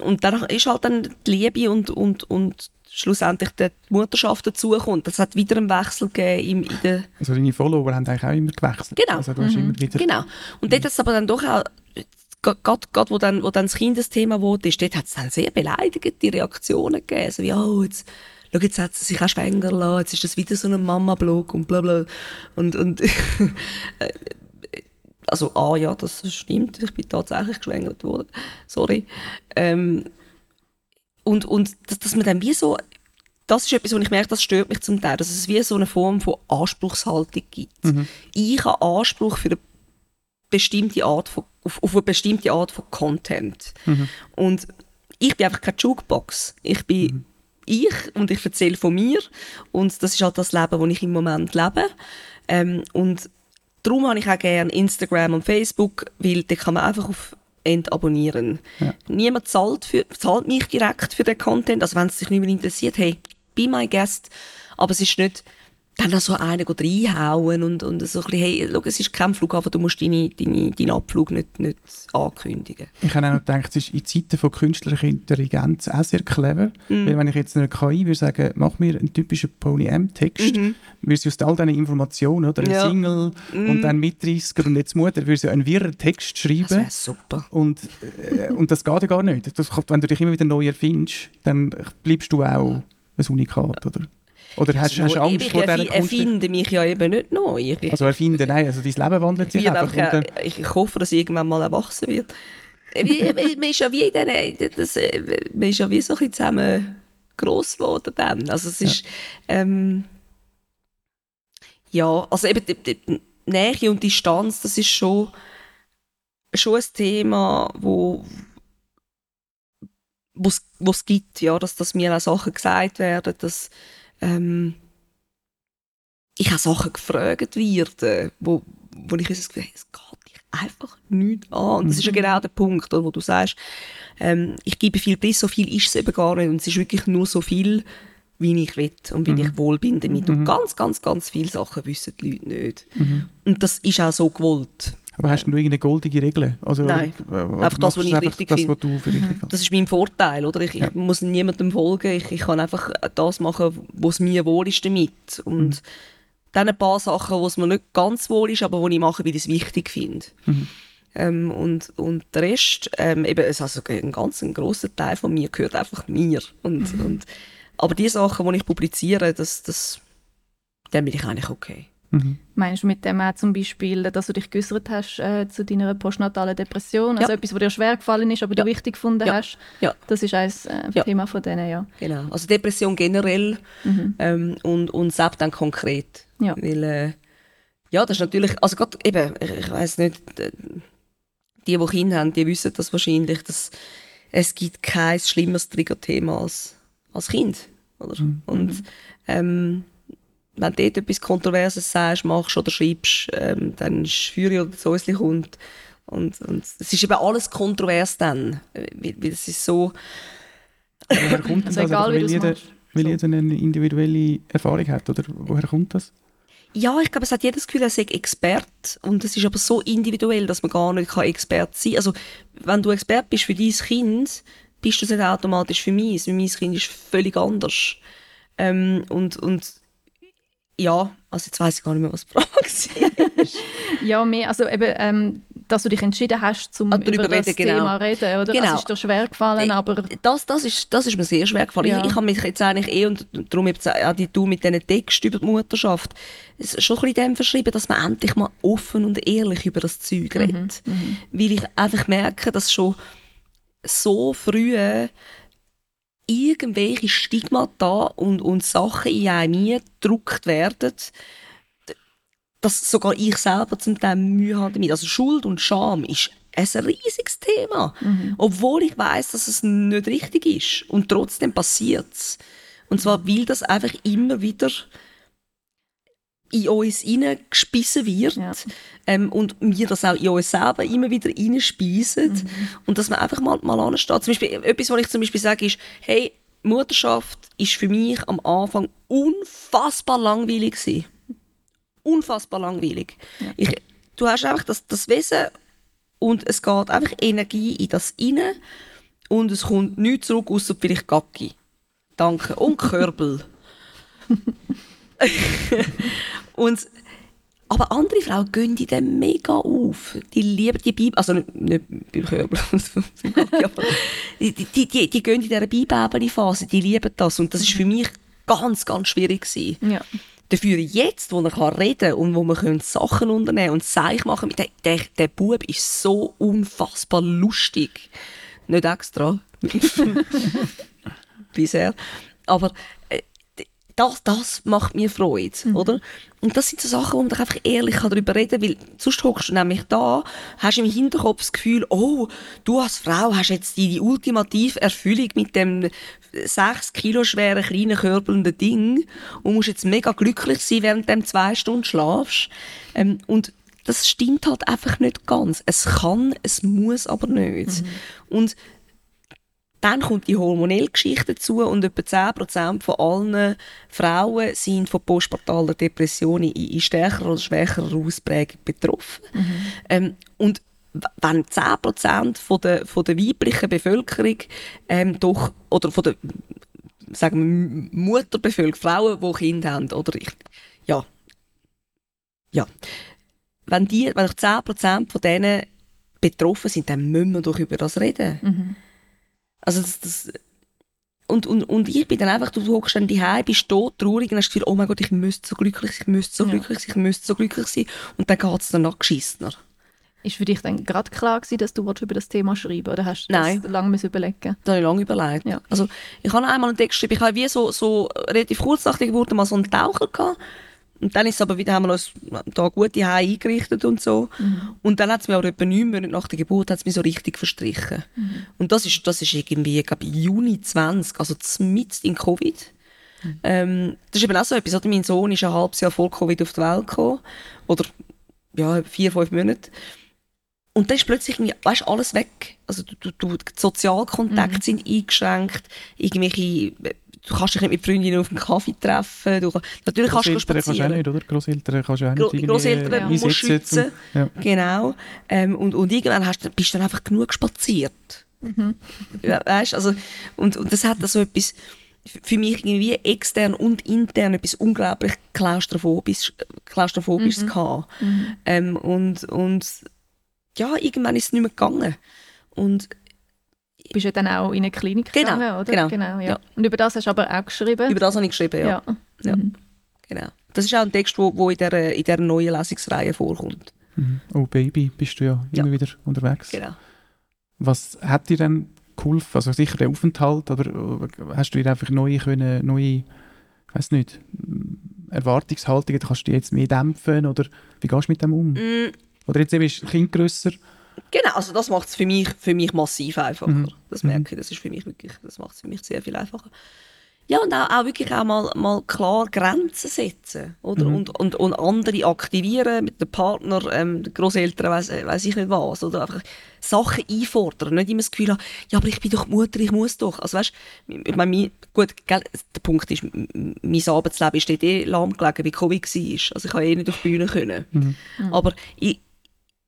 Und dann ist halt dann die Liebe und, und, und schlussendlich die Mutterschaft dazukommt. Das hat wieder einen Wechsel gegeben in der... Also deine Follower haben eigentlich auch immer gewechselt? Genau. Also du hast mhm. immer wieder... Genau. Und dort hat es aber dann doch auch gerade wo dann, wo dann das Kindesthema wurde, ist, dort hat es dann sehr beleidigende Reaktionen gegeben. So wie, oh, jetzt, schau, jetzt hat sie sich auch schwanger lassen, jetzt ist das wieder so ein Mama-Blog und bla bla. Und, und also, ah ja, das stimmt, ich bin tatsächlich geschwängert worden. Sorry. Ähm, und, und dass, dass man dann wie so das ist etwas, wo ich merke, das stört mich zum Teil, dass es wie so eine Form von Anspruchshaltung gibt. Mhm. Ich habe Anspruch für eine bestimmte Art von, auf, auf eine bestimmte Art von Content. Mhm. Und ich bin einfach keine Jukebox. Ich bin mhm. ich und ich erzähle von mir und das ist halt das Leben, das ich im Moment lebe. Ähm, und darum habe ich auch gerne Instagram und Facebook, weil da kann man einfach auf entabonnieren. Ja. Niemand zahlt, für, zahlt mich direkt für den Content. Also wenn es sich nicht mehr interessiert, hey, be my guest. Aber es ist nicht dann noch so einen reinhauen und, und so ein bisschen, hey, schau, es ist kein Flughafen, du musst deine, deine, deinen Abflug nicht, nicht ankündigen. Ich habe auch noch gedacht, es ist in Zeiten von künstlicher Intelligenz auch sehr clever, mm. weil wenn ich jetzt einer KI würde sagen, mach mir einen typischen Poly-M-Text, mhm. würde sie aus all diesen Informationen, oder, ein ja. Single mm. und dann mit 30 und jetzt Mutter, würde sie einen wirren Text schreiben. Das super. Und, äh, und das geht ja gar nicht. Das, wenn du dich immer wieder neu erfindest, dann bleibst du auch ein Unikat, oder? Oder hast, hast du Angst vor dieser Kunst? Ich erfinde mich ja eben nicht neu. also erfinden, nein, also dein Leben wandelt sich einfach. einfach ich hoffe, dass irgendwann mal erwachsen wird. man ist ja wie in diesen, das, man ist ja wie so ein bisschen zusammen gross geworden dann. Also es ist, ja, ähm, ja also eben die, die Nähe und Distanz, das ist schon, schon ein Thema, wo es gibt, ja, dass, dass mir auch Sachen gesagt werden, dass ähm, ich habe Sachen gefragt werden, wo, wo ich das Gefühl habe, es geht dich einfach nicht an. Und das ist ja mhm. genau der Punkt, wo du sagst, ähm, ich gebe viel Preis, so viel ist es eben gar nicht. Und es ist wirklich nur so viel, wie ich will und wie mhm. ich wohl bin damit. Mhm. Und ganz, ganz, ganz viele Sachen wissen die Leute nicht. Mhm. Und das ist auch so gewollt. Aber hast du irgendeine goldige Regel? Also, Nein, äh, einfach das, was ich richtig das, finde. Was mhm. Das ist mein Vorteil, oder? Ich, ja. ich muss niemandem folgen, ich, ich, kann einfach das machen, was mir wohl ist damit. Und mhm. dann ein paar Sachen, wo es mir nicht ganz wohl ist, aber die ich mache, weil ich es wichtig finde. Mhm. Ähm, und, und der Rest, ähm, eben, also ein ganz ein grosser Teil von mir gehört einfach mir. Und, mhm. und, aber die Sachen, die ich publiziere, das, das, dann bin ich eigentlich okay. Mhm. Meinst du mit dem auch zum Beispiel, dass du dich geäußert hast äh, zu deiner postnatalen Depression? Also ja. etwas, was dir schwer gefallen ist, aber ja. du wichtig gefunden ja. hast? Ja. Das ist ein äh, Thema von denen, ja. Genau. Also Depression generell mhm. ähm, und, und selbst dann konkret. Ja. Weil, äh, ja, das ist natürlich, also gerade eben, ich, ich weiß nicht, äh, die, die Kinder haben, die wissen das wahrscheinlich, dass es gibt kein schlimmeres Triggerthema als, als Kind. Oder? Mhm. Und ähm, wenn du dort etwas Kontroverses sagst, machst oder schreibst, ähm, dann ist Feuer oder Säusli kommt. Und, und es ist eben alles kontrovers dann. Weil, weil es ist so... Woher kommt also das? Egal, also, weil, jeder, weil jeder eine individuelle Erfahrung hat, oder woher kommt das? Ja, ich glaube, es hat jedes Gefühl, er sei Expert. Und es ist aber so individuell, dass man gar nicht Expert sein kann. Also, wenn du Expert bist für dein Kind, bist du es nicht automatisch für mich. Mein Kind ist völlig anders. Ähm, und, und ja, also jetzt weiß ich gar nicht mehr, was die Frage ist. ja, mehr, also eben, ähm, dass du dich entschieden hast, zum also über das reden, genau. Thema reden, oder? Genau. Also ist dir schwer gefallen, äh, aber... Das, das, ist, das ist mir sehr schwer gefallen. Ja. Ich, ich habe mich jetzt eigentlich eh, und darum jetzt auch die du mit diesen Text über die Mutterschaft, schon ein bisschen dem verschrieben, dass man endlich mal offen und ehrlich über das Zeug mhm, redet. Mhm, mhm. Weil ich einfach merke, dass schon so früh irgendwelche Stigmata und, und Sachen in einem gedruckt werden, dass sogar ich selber zum Teil Mühe habe damit. Also Schuld und Scham ist ein riesiges Thema. Mhm. Obwohl ich weiß, dass es nicht richtig ist. Und trotzdem passiert es. Und zwar, weil das einfach immer wieder in uns hineingespissen wird ja. ähm, und wir das auch in uns selber immer wieder hineinspeisen mhm. und dass man einfach mal, mal ansteht. Zum Beispiel, etwas, was ich zum Beispiel sage, ist, hey, Mutterschaft ist für mich am Anfang unfassbar langweilig gewesen. Unfassbar langweilig. Ja. Ich, du hast einfach das, das Wesen und es geht einfach Energie in das inne und es kommt nichts zurück, außer vielleicht Gacki. Danke. Und Körbel. und, aber andere Frauen gehen die dann mega auf. Die lieben die Bibel, also nicht, nicht beim Körbel, die, die, die, die gehen in dieser Bibelphase, die lieben das und das ist für mich ganz, ganz schwierig gewesen. Ja. Dafür jetzt, wo man reden kann und wo man Sachen unternehmen und Seich machen der, der, der Bub ist so unfassbar lustig. Nicht extra. Bisher. Aber das, das macht mir Freude, mhm. oder? Und das sind so Sachen, wo man einfach ehrlich darüber reden kann, weil sonst hockst du nämlich da, hast im Hinterkopf das Gefühl, oh, du als Frau hast jetzt die, die ultimative Erfüllung mit dem sechs Kilo schweren, kleinen, körbelnden Ding und musst jetzt mega glücklich sein, während du zwei Stunden schlafst. Ähm, und das stimmt halt einfach nicht ganz. Es kann, es muss aber nicht. Mhm. Und dann kommt die hormonelle Geschichte dazu und etwa 10% von allen Frauen sind von postpartaler Depression in stärkerer oder schwächerer Ausprägung betroffen. Mhm. Ähm, und wenn 10% von der, von der weiblichen Bevölkerung ähm, doch, oder von der sagen wir, Mutterbevölkerung, Frauen, die Kinder haben, oder ich, ja, ja, wenn die, wenn 10% von denen betroffen sind, dann müssen wir doch über das reden. Mhm. Also das, das und, und, und ich bin dann einfach, du hockst dann daheim, bist tot, traurig und hast das Gefühl, oh mein Gott, ich müsste so glücklich sein, ich müsste so ja. glücklich sein, ich müsste so glücklich sein. Und dann geht es dann noch geschissener. Ist für dich dann gerade klar gewesen, dass du über das Thema schreiben oder hast du Nein. das lange überlegen Das habe ich lange überlegt. Ja. Also, ich habe einmal einen Text geschrieben, ich habe wie so, so relativ kurz nach der Geburt mal so einen Taucher gehabt und dann ist aber wieder, haben wir uns da gute Heim eingerichtet und so. Mhm. Und dann hat es mir auch etwa neun Monate nach der Geburt hat's mich so richtig verstrichen. Mhm. Und das ist, das ist irgendwie, ich glaube, Juni 20, also mitten in Covid. Mhm. Ähm, das ist eben auch so etwas. Mein Sohn ist ein halbes Jahr vor Covid auf die Welt gekommen. Oder, ja, vier, fünf Monate. Und dann ist plötzlich weißt, alles weg. Also du, du, du, die Sozialkontakte mhm. sind eingeschränkt, irgendwelche du kannst dich nicht mit Freundinnen auf einen Kaffee treffen. Du, natürlich kannst du spazieren. kannst du auch nicht, oder? Grosseltern kannst du auch nicht Grosseltern ja. musst schützen. Ja. Genau. Ähm, und, und irgendwann hast du, bist du dann einfach genug spaziert. Mhm. Ja, weißt, also, und, und das hat so etwas für mich irgendwie extern und intern etwas unglaublich klaustrophobisch, klaustrophobisches mhm. gehabt. Mhm. Ähm, und, und ja, irgendwann ist es nicht mehr gegangen. Und bist ja dann auch in eine Klinik genau, gegangen, oder? Genau, genau ja. ja. Und über das hast du aber auch geschrieben? Über das habe ich geschrieben, ja. ja. ja. Mhm. Genau. Das ist auch ein Text, der in dieser, in dieser neuen Lesungsreihe vorkommt. Mhm. Oh Baby, bist du ja immer wieder unterwegs. Genau. Was hat dir denn geholfen? Also sicher der Aufenthalt, aber hast du dir einfach neue, können, neue weiß nicht, Erwartungshaltungen, kannst du die jetzt mehr dämpfen oder wie gehst du mit dem um? Mm. Oder jetzt eben ist das Kind grösser Genau, also das macht es für mich, für mich massiv einfacher. Mhm. Das merke ich, das ist für mich wirklich, das macht es für mich sehr viel einfacher. Ja, und auch, auch wirklich auch mal, mal klar Grenzen setzen, oder? Mhm. Und, und, und andere aktivieren mit dem Partner, ähm, den Großeltern, weiß weiß ich nicht was, oder einfach Sachen einfordern, nicht immer das Gefühl haben, ja, aber ich bin doch Mutter, ich muss doch. Also weißt, ich meine, gut, gell, der Punkt ist, mein Arbeitsleben ist eh lahmgelegen, wie Covid war. Also ich habe eh nicht auf die Bühne können. Mhm. Aber ich,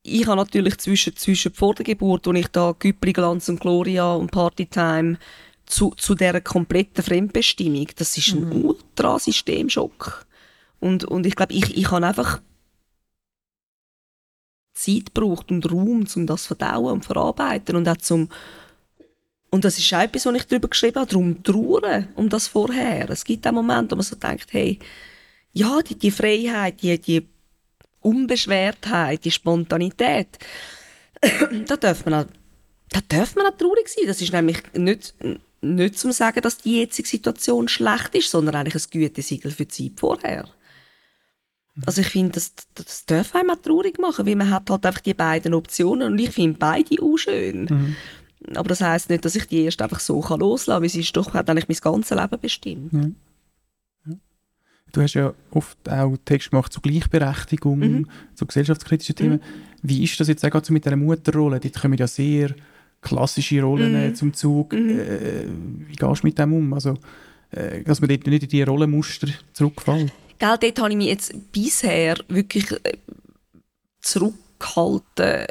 ich habe natürlich zwischen, zwischen vor der Geburt, wo ich da Güppli, Glanz und Gloria und Partytime zu, zu dieser kompletten Fremdbestimmung, das ist ein mhm. Ultra-Systemschock. Und, und ich glaube, ich, ich habe einfach Zeit gebraucht und Raum, um das zu verdauen und verarbeiten und auch zum und das ist auch etwas, was ich darüber geschrieben habe, darum trauern um das vorher. Es gibt auch Momente, wo man so denkt, hey, ja, die, die Freiheit, die, die Unbeschwertheit, die Spontanität, da darf man auch, da darf man auch traurig sein. Das ist nämlich nicht, nicht zum sagen, dass die jetzige Situation schlecht ist, sondern eigentlich ein Gütesiegel für die Zeit vorher. Also ich finde, das, das darf einem auch traurig machen, weil man hat halt einfach die beiden Optionen und ich finde beide auch schön. Mhm. Aber das heißt nicht, dass ich die erst einfach so kann loslassen kann, weil sie ist doch, hat eigentlich mein ganzes Leben bestimmt. Ja. Du hast ja oft auch Text gemacht zu Gleichberechtigung, mhm. zu gesellschaftskritischen Themen. Mhm. Wie ist das jetzt auch mit dieser Mutterrolle? Dort kommen ja sehr klassische Rollen mhm. zum Zug. Mhm. Äh, wie gehst du mit dem um? Also, äh, dass man dort nicht in diese Rollenmuster zurückfällt? Gell, dort habe ich mich jetzt bisher wirklich äh, zurückgehalten,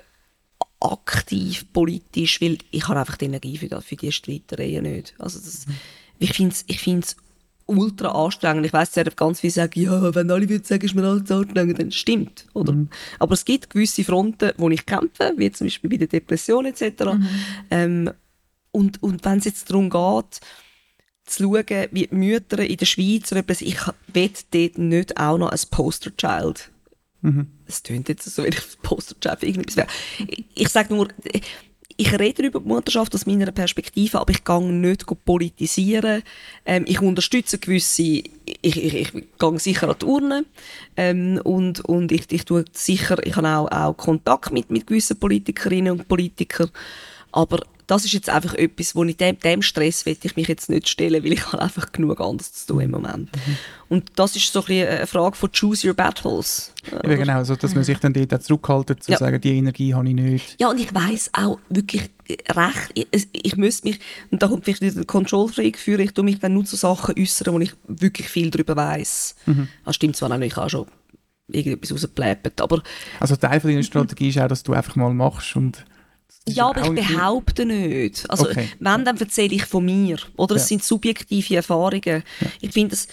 aktiv, politisch, weil ich habe einfach die Energie für, für diese Streitereien nicht. Also das, mhm. Ich finde es ich find's ultra anstrengend. Ich weiss, es ganz viele sagen, ja, wenn alle würden sagen, ist mir alles anstrengend, dann stimmt, oder? Mhm. Aber es gibt gewisse Fronten, wo ich kämpfe, wie zum Beispiel bei der Depression etc. Mhm. Ähm, und, und wenn es jetzt darum geht, zu schauen, wie die Mütter in der Schweiz ich will dort nicht auch noch ein Posterchild. Mhm. Es tönt jetzt so, wenn ich ein Posterchild für irgendetwas wäre. Ich, ich sage nur, ich rede über die Mutterschaft aus meiner Perspektive, aber ich gehe nicht politisieren. Ähm, ich unterstütze gewisse, ich, ich, ich, gehe sicher an die Urne ähm, und, und ich, ich tue sicher, ich habe auch, auch Kontakt mit, mit gewissen Politikerinnen und Politikern, aber das ist jetzt einfach etwas, wo ich dem, dem Stress will ich mich jetzt nicht stellen, weil ich habe einfach genug anderes zu tun im Moment. Mhm. Und das ist so ein bisschen eine Frage von choose your battles. Ja, genau, so, dass man sich dann dort auch zurückhaltet, zu ja. sagen, die Energie habe ich nicht. Ja, und ich weiß auch wirklich recht, ich, ich müsste mich, und da kommt vielleicht wieder der Control Freak für, ich tue mich dann nur zu Sachen äußern, wo ich wirklich viel darüber weiß. Mhm. Das stimmt zwar auch, ich auch schon irgendetwas rausgepläppert, aber... Also Teil von deiner Strategie ist auch, dass du einfach mal machst und ja, aber ich behaupte nicht. Also, okay. wenn, dann erzähle ich von mir. Oder es ja. sind subjektive Erfahrungen. Ja. Ich finde, das,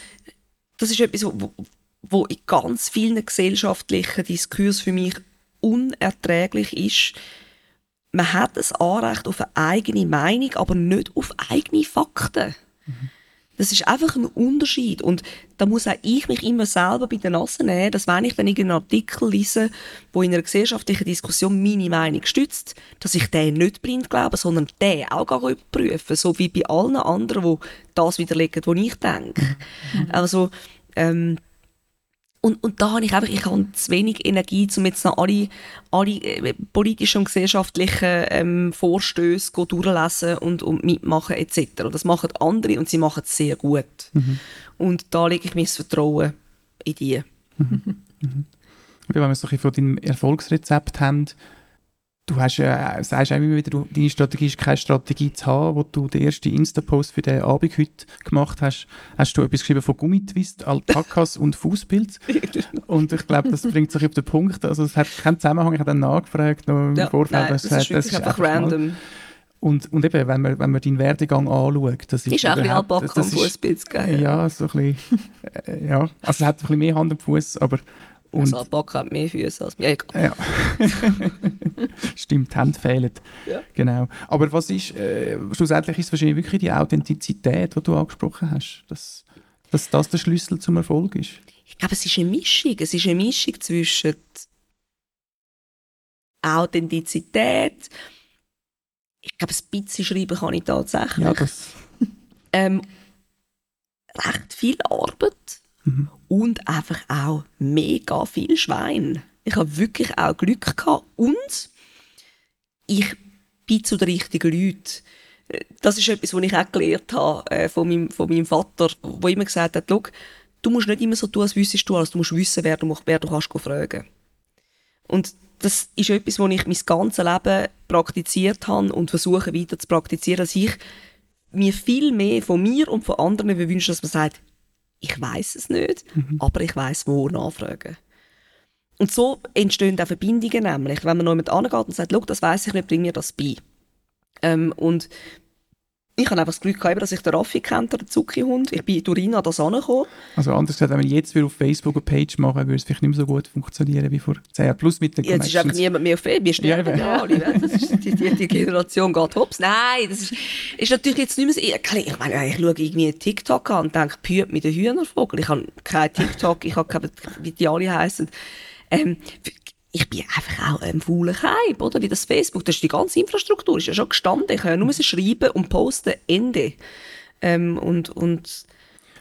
das ist etwas, wo, wo in ganz vielen gesellschaftlichen Diskursen für mich unerträglich ist. Man hat ein Anrecht auf eine eigene Meinung, aber nicht auf eigene Fakten. Mhm. Das ist einfach ein Unterschied. Und da muss auch ich mich immer selber bei der Nase nehmen, dass wenn ich dann irgendeinen Artikel lese, wo in einer gesellschaftlichen Diskussion meine Meinung stützt, dass ich den nicht blind glaube, sondern den auch überprüfen, so wie bei allen anderen, die das widerlegen, was ich denke. Mhm. Also, ähm, und, und da habe ich einfach, ich habe zu wenig Energie, um jetzt noch alle, alle äh, politischen und gesellschaftlichen ähm, Vorstöße durchlesen und, und mitmachen etc. Das machen andere und sie machen es sehr gut. Mhm. Und da lege ich mein Vertrauen in die. Mhm. Mhm. Wenn wir so ein bisschen von deinem Erfolgsrezept haben, Du hast ja, sagst auch immer wieder, du, deine Strategie ist keine Strategie zu haben, wo du den ersten Insta-Post für den Abend heute gemacht hast. Hast du etwas geschrieben von Gummitwist, Alpakas und Fußpilz. Und ich glaube, das bringt sich auf den Punkt. Also es hat keinen Zusammenhang. Ich habe dann nachgefragt noch im ja, Vorfeld. Nein, das, das, ist, das ist einfach random. Und, und eben, wenn man, wenn man deinen Werdegang anschaut, das ist, ist auch ein bisschen Alpaka und Fußpilz, gell? Ja, so ein bisschen, äh, ja. Also es hat ein bisschen mehr Hand und Fuß, aber und also Alpaka hat mehr Füße als mir. Ja. Stimmt, die Hände fehlen. Ja. Genau. Aber was ist, äh, schlussendlich ist es wahrscheinlich wirklich die Authentizität, die du angesprochen hast, dass, dass das der Schlüssel zum Erfolg ist. Ich glaube, es ist eine Mischung. Es ist eine Mischung zwischen Authentizität, ich glaube, ein bisschen schreiben kann ich tatsächlich. Ja, das... ähm, recht viel Arbeit Mhm. Und einfach auch mega viel Schwein. Ich habe wirklich auch Glück gehabt und ich bin zu den richtigen Leuten. Das ist etwas, was ich auch gelernt habe äh, von, meinem, von meinem Vater, der immer gesagt hat, du musst nicht immer so tun, als wüsstest du alles, du musst wissen, wer du, wer du kannst fragen. Und das ist etwas, was ich mein ganzes Leben praktiziert habe und versuche weiter zu praktizieren, dass ich mir viel mehr von mir und von anderen wünsche, dass man sagt, ich weiß es nicht, mhm. aber ich weiß wo nachfragen. Und so entstehen auch Verbindungen nämlich, wenn man noch jemand angeht und sagt, das weiß ich nicht, bring mir das bei. Ähm, und ich habe einfach das Glück gehabt, dass ich den Raffi kennt, den Zucki-Hund. Ich bin durch ihn an das angekommen. Also anders gesagt, wenn wir jetzt wieder auf Facebook eine Page machen, würde es vielleicht nicht mehr so gut funktionieren wie vor 10 Jahren. Plus mit den Jetzt ist einfach niemand mehr auf Facebook. Wir sterben ja, alle. die, die, die, Generation geht hops. Nein, das ist, ist natürlich jetzt nicht mehr so... Ich, ich meine, ich schaue irgendwie TikTok an und denke, Püt mit den Hühnervogel. Ich habe kein TikTok, ich habe keine, wie die alle heißen. Ähm, ich bin einfach auch ein fauler Keib, oder? Wie das Facebook, das ist die ganze Infrastruktur, ist ja schon gestanden. Ich kann ja nur schreiben und posten, Ende. Ähm, und, und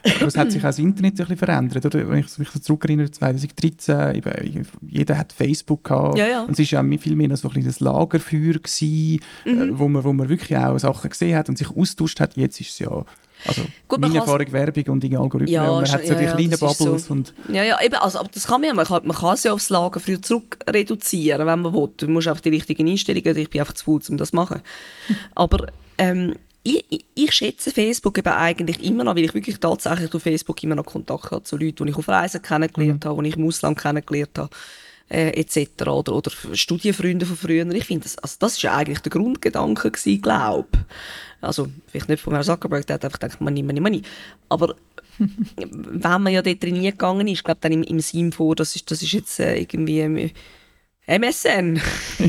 aber es hat sich auch das Internet ein bisschen verändert, oder? Wenn ich mich so zurückerinnere, 2013, eben, jeder hat Facebook gehabt. Ja, ja. Und es war ja viel mehr so ein kleines Lagerfeuer, gewesen, mhm. äh, wo, man, wo man wirklich auch Sachen gesehen hat und sich austauscht hat. Jetzt ist es ja... Also Gut, meine Erfahrung Werbung und die Algorithmen, ja, man hat so ja, die kleinen Bubbles. So. Und ja, ja, eben, also, aber das kann man ja, man kann, man kann es ja aufs Lagerfeuer zurück reduzieren, wenn man will. Du musst einfach die richtigen Einstellungen, ich bin einfach zu faul, um das zu machen. aber ähm, ich, ich, ich, schätze Facebook eben eigentlich immer noch, weil ich wirklich tatsächlich auf Facebook immer noch Kontakt habe zu Leuten, die ich auf Reisen kennengelernt mhm. habe, die ich im Ausland kennengelernt habe, äh, etc. Oder, oder Studienfreunde von früher. Ich finde, das, also das ist ja eigentlich der Grundgedanke gewesen, glaube Also, vielleicht nicht von Herrn Zuckerberg, der hat einfach gedacht, money, money, money. Aber wenn man ja dort drin gegangen ist, glaube dann im, im Sinn vor, das ist, das ist jetzt äh, irgendwie MSN.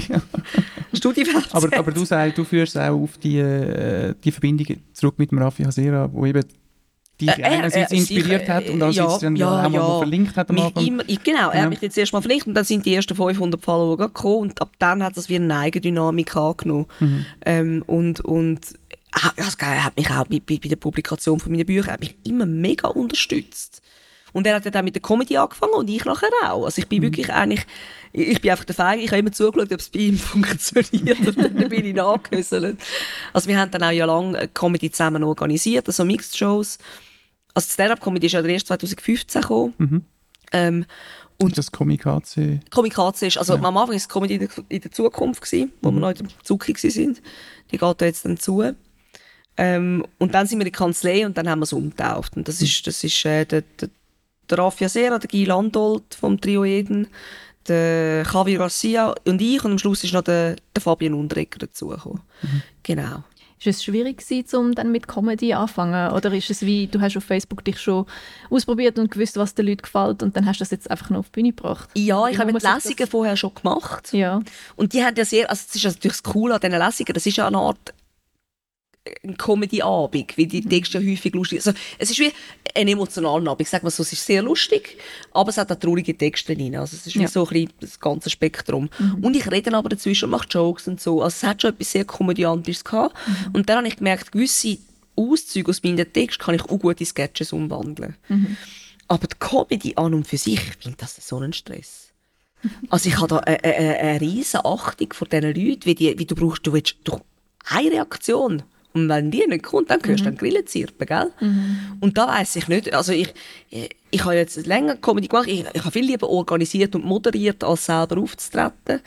Ja. Studienwelt. Aber, aber du sagst, du führst auch auf die, äh, die Verbindung zurück mit dem Raffi Hasera, wo eben dich äh, einerseits äh, inspiriert sicher, hat und andererseits ja, dann ja, auch mal verlinkt hat am Anfang. Immer, ich, genau, er ja. hat mich jetzt erst mal verlinkt und dann sind die ersten 500 Follower gekommen und ab dann hat das wie eine Eigendynamik angenommen. Mhm. Ähm, und, und also, er hat mich auch bei, bei, der Publikation von meinen Büchern hat mich immer mega unterstützt. Und er hat ja dann mit der Comedy angefangen und ich nachher auch. Also ich bin mhm. wirklich eigentlich, ich bin einfach der Feige, ich habe immer zugeschaut, ob es bei ihm funktioniert und dann bin ich nachgehüsselt. Also wir haben dann auch ja lange Comedy zusammen organisiert, also Mixed Shows. Also Stand-Up-Comedy ist ja erst 2015 gekommen. Mhm. Ähm, und das Komikaze? Komikaze ist, also ja. am Anfang war es Comedy in der, in der Zukunft, gewesen, wo mhm. wir noch in der Zucki sind. Die geht da jetzt dann zu. Ähm, und dann sind wir in der Kanzlei und dann haben wir es umgetauft. Und das ist, das ist äh, der, der, der Raffia Serra, der Guy Landolt vom Trio Eden, der Javier Garcia und ich und am Schluss ist noch der, der Fabian Undrecker dazugekommen. Mhm. Genau. Ist es schwierig gewesen, um dann mit Comedy anfangen? Oder ist es wie, du hast auf Facebook dich schon ausprobiert und gewusst, was den Leuten gefällt und dann hast du das jetzt einfach noch auf die Bühne gebracht? Ja, ich habe die Lesungen vorher schon gemacht. Ja. Und die haben ja sehr, also das ist natürlich das Coole an diesen Lesungen, das ist ja eine Art ein Comedy-Abend, wie die Texte ja häufig lustig sind. Also, es ist wie ein emotionaler Abend. Ich sage mal so, es ist sehr lustig, aber es hat auch traurige Texte drin. Also es ist wie ja. so ein bisschen das ganze Spektrum. Mhm. Und ich rede aber dazwischen und mache Jokes und so. Also es hat schon etwas sehr Komödiantisches gehabt. Mhm. Und dann habe ich gemerkt, gewisse Auszüge aus meinen Texten kann ich auch gut in Sketches umwandeln. Mhm. Aber die Comedy an und für sich, ich finde das so ein Stress. Also ich habe da eine, eine, eine riesige Achtung vor diesen Leuten, wie, die, wie du brauchst, du willst, du, eine Reaktion und wenn die nicht kommt, dann hörst du mhm. dann Grillenzirpen, gell? Mhm. Und da weiß ich nicht, also ich, ich, ich habe jetzt länger Comedy gemacht, ich, ich habe viel lieber organisiert und moderiert, als selber aufzutreten.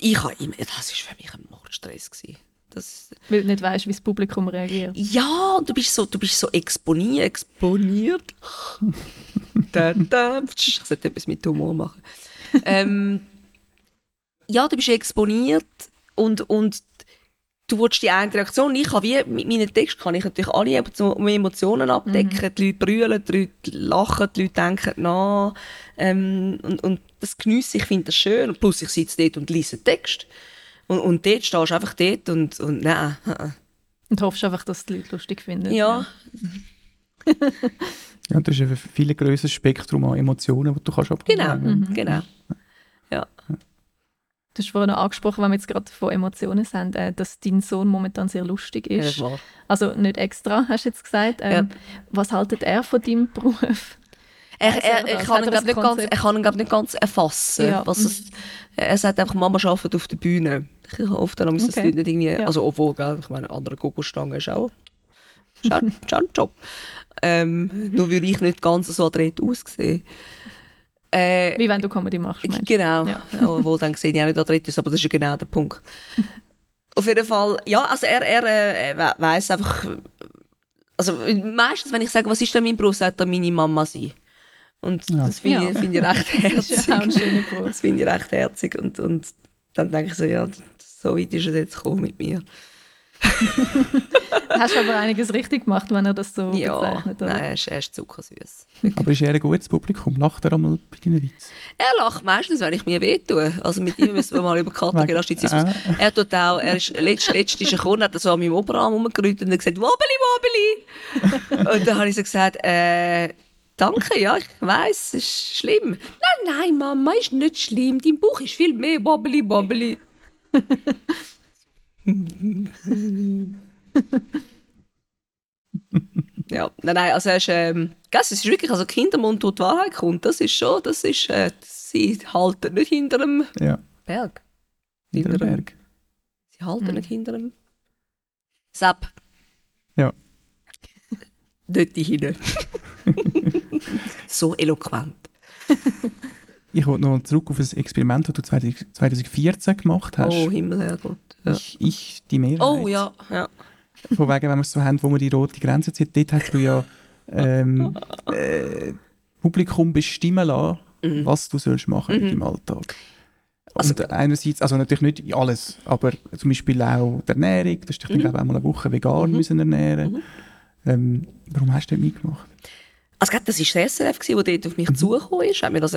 Ich habe immer, das war für mich ein Mordstress. Gewesen. Das, Weil du nicht weißt, wie das Publikum reagiert. Ja, du bist so, du bist so exponiert. exponiert. da, da. Ich sollte etwas mit Humor machen. ähm, ja, du bist exponiert und, und du willst die eine Reaktion. Ich kann wie, mit meinen Text kann ich natürlich alle Emotionen abdecken. Mhm. Die Leute brüllen, die Leute lachen, die Leute denken nach. Ähm, und, und das geniesse ich, finde das schön. Und plus ich sitze dort und lese den Text. Und, und dort stehst du einfach dort und, und nein. Und hoffst einfach, dass die Leute lustig finden. Ja. ja, das ist ein viel größeres Spektrum an Emotionen, die du kannst abgeben Genau, mhm. genau. Du hast vorhin noch angesprochen, wenn wir jetzt gerade von Emotionen sind, äh, dass dein Sohn momentan sehr lustig ist. Ja, also nicht extra, hast du jetzt gesagt. Ähm, ja. Was haltet er von deinem Beruf? Er, er, er, kann, ihn, nicht ganz, er kann ihn nicht ganz erfassen. Ja. Was es, er sagt einfach, Mama arbeitet auf der Bühne. Ich hoffe, dann müssen okay. nicht irgendwie, ja. also obwohl, gell, ich meine, andere Gogostange ist auch schon, schon ein Job. Ähm, nur würde ich nicht ganz so adrett aussehen. Äh, Wie wenn du Comedy machst, meinst Genau. Ja. Obwohl, dann sehe ich auch nicht da drin aber das ist ja genau der Punkt. Auf jeden Fall, ja, also er, er äh, weiss einfach, also meistens, wenn ich sage, was ist denn mein Beruf, sagt er meine Mama sein. Und ja. das finde ich, find ich recht herzig. das, das finde ich recht herzig. Und, und dann denke ich so, ja, so weit ist er jetzt gekommen mit mir. Hast aber einiges richtig gemacht, wenn er das so ja, bezeichnet. Oder? Nein, er ist, er ist zuckersüß. Aber ist er ein gutes Publikum? Lacht er einmal bei deinen Witz? Er lacht meistens, wenn ich mir wehtue. Also mit ihm müssen wir mal über Katergelastizius. Ah. er tut auch, er ist, letzt, letzt ist er gekommen, hat so an meinem Oberarm rumgerührt und gesagt, wobbeli, wobbeli. und dann habe ich so gesagt, äh, danke, ja, ich weiß, es ist schlimm. Nein, nein, Mama, ist nicht schlimm. Dein Bauch ist viel mehr wobbly wobbly. Ja, nein, nein, also es ist, ähm, es ist wirklich, also Kindermund, die Wahrheit kommt, das ist schon, das ist, äh, sie halten nicht hinter dem Ja, Berg. hinter dem Berg. Sie halten Mhm. nicht hinter dem Sepp. Ja. Dort hin. so eloquent. Ich wollte noch zurück auf ein Experiment, das du 20- 2014 gemacht hast. Oh, Himmel, Herrgott. Ja. Ich, ich, die Mehrheit. Oh, ja, ja. Von wegen, wenn wir es so haben, wo wir die rote Grenze ziehen, dort hast du ja ähm, äh, Publikum bestimmen lassen, Mhm. was du sollst machen Mhm. im Alltag. Also- und einerseits, also natürlich nicht alles, aber zum Beispiel auch die Ernährung, du hast dich, Mhm. glaube ich, auch mal eine Woche vegan Mhm. müssen ernähren. Mhm. Ähm, warum hast du das mitgemacht? Also, das war das SRF, der dort auf mich Mhm. zugekommen ist, hat mir das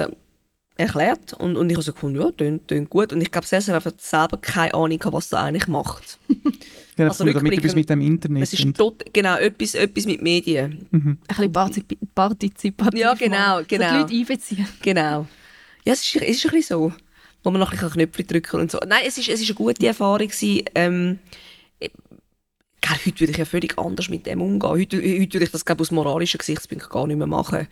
erklärt. Und, und ich habe so gefunden, ja, tönt, tönt gut. Und ich glaube, SRF hat selber keine Ahnung, gehabt, was das eigentlich macht. Ja, Also also damit etwas mit dem Internet Es ist tot, genau etwas, etwas mit Medien. mhm. Ein bisschen Partizip partizipativ Ja, genau, genau. So die Leute einbeziehen. Genau. Ja, es ist, es ist ein bisschen so. Wo man noch ein bisschen Knöpfe drücken und so. Nein, es ist, es ist eine gute Erfahrung gewesen. Ähm, gell, heute würde ich ja völlig anders mit dem umgehen. Heute, heute würde ich das glaube aus moralischen Gesichtspunkten gar nicht mehr machen.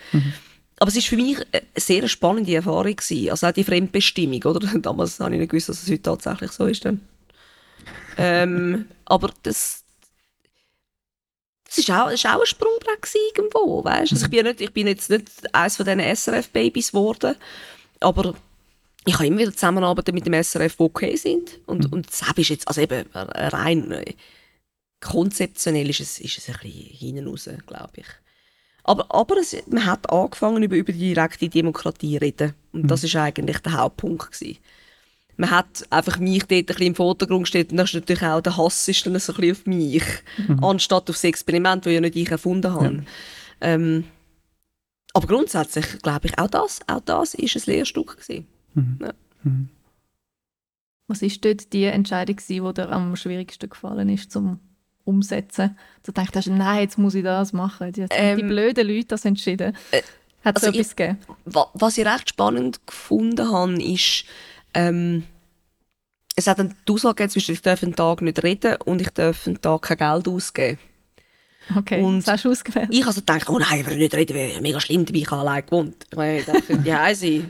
Aber es ist für mich eine sehr spannende Erfahrung gewesen. Also auch die Fremdbestimmung, oder? Damals habe ich nicht gewusst, dass es heute tatsächlich so ist. Dann. ähm, aber das, das ist auch, ist auch ein Sprungbrett irgendwo, weißt? Also ich bin, nicht, ich bin jetzt nicht eines von diesen SRF-Babys geworden, aber ich habe immer wieder Zusammenarbeiten mit dem SRF, die okay sind. Und, und das ist jetzt, also eben rein äh, konzeptionell ist es, ist es ein bisschen hinten raus, glaube ich. Aber, aber es, man hat angefangen, über, über die direkte Demokratie zu reden. Und das ist eigentlich der Hauptpunkt. Gewesen. Man hat einfach mich dort ein bisschen im Vordergrund gestellt und das ist natürlich auch der Hass ist dann so ein bisschen auf mich, anstatt auf das Experiment, das ja nicht ich erfunden habe. Ähm, aber grundsätzlich glaube ich, auch das, auch das ist ein Lehrstück gewesen. Mhm. Was war dort die Entscheidung, gewesen, die dir am schwierigsten gefallen ist zum Umsetzen? Du denkst, nein, jetzt muss ich das machen. Haben Ähm, die blöden Leute das entschieden. Hat es also etwas gegeben? Wa- Was ich recht spannend gefunden habe, ist, ähm, es hat eine Aussage gegeben zwischen, ich darf einen Tag nicht reden und ich darf einen Tag kein Geld ausgeben. Okay, und- das hast du ausgewählt. Ich also gedacht, oh nein, ich will nicht reden, wäre mega schlimm, dabei ich habe allein gewohnt. Ich meine, das finde ich heise.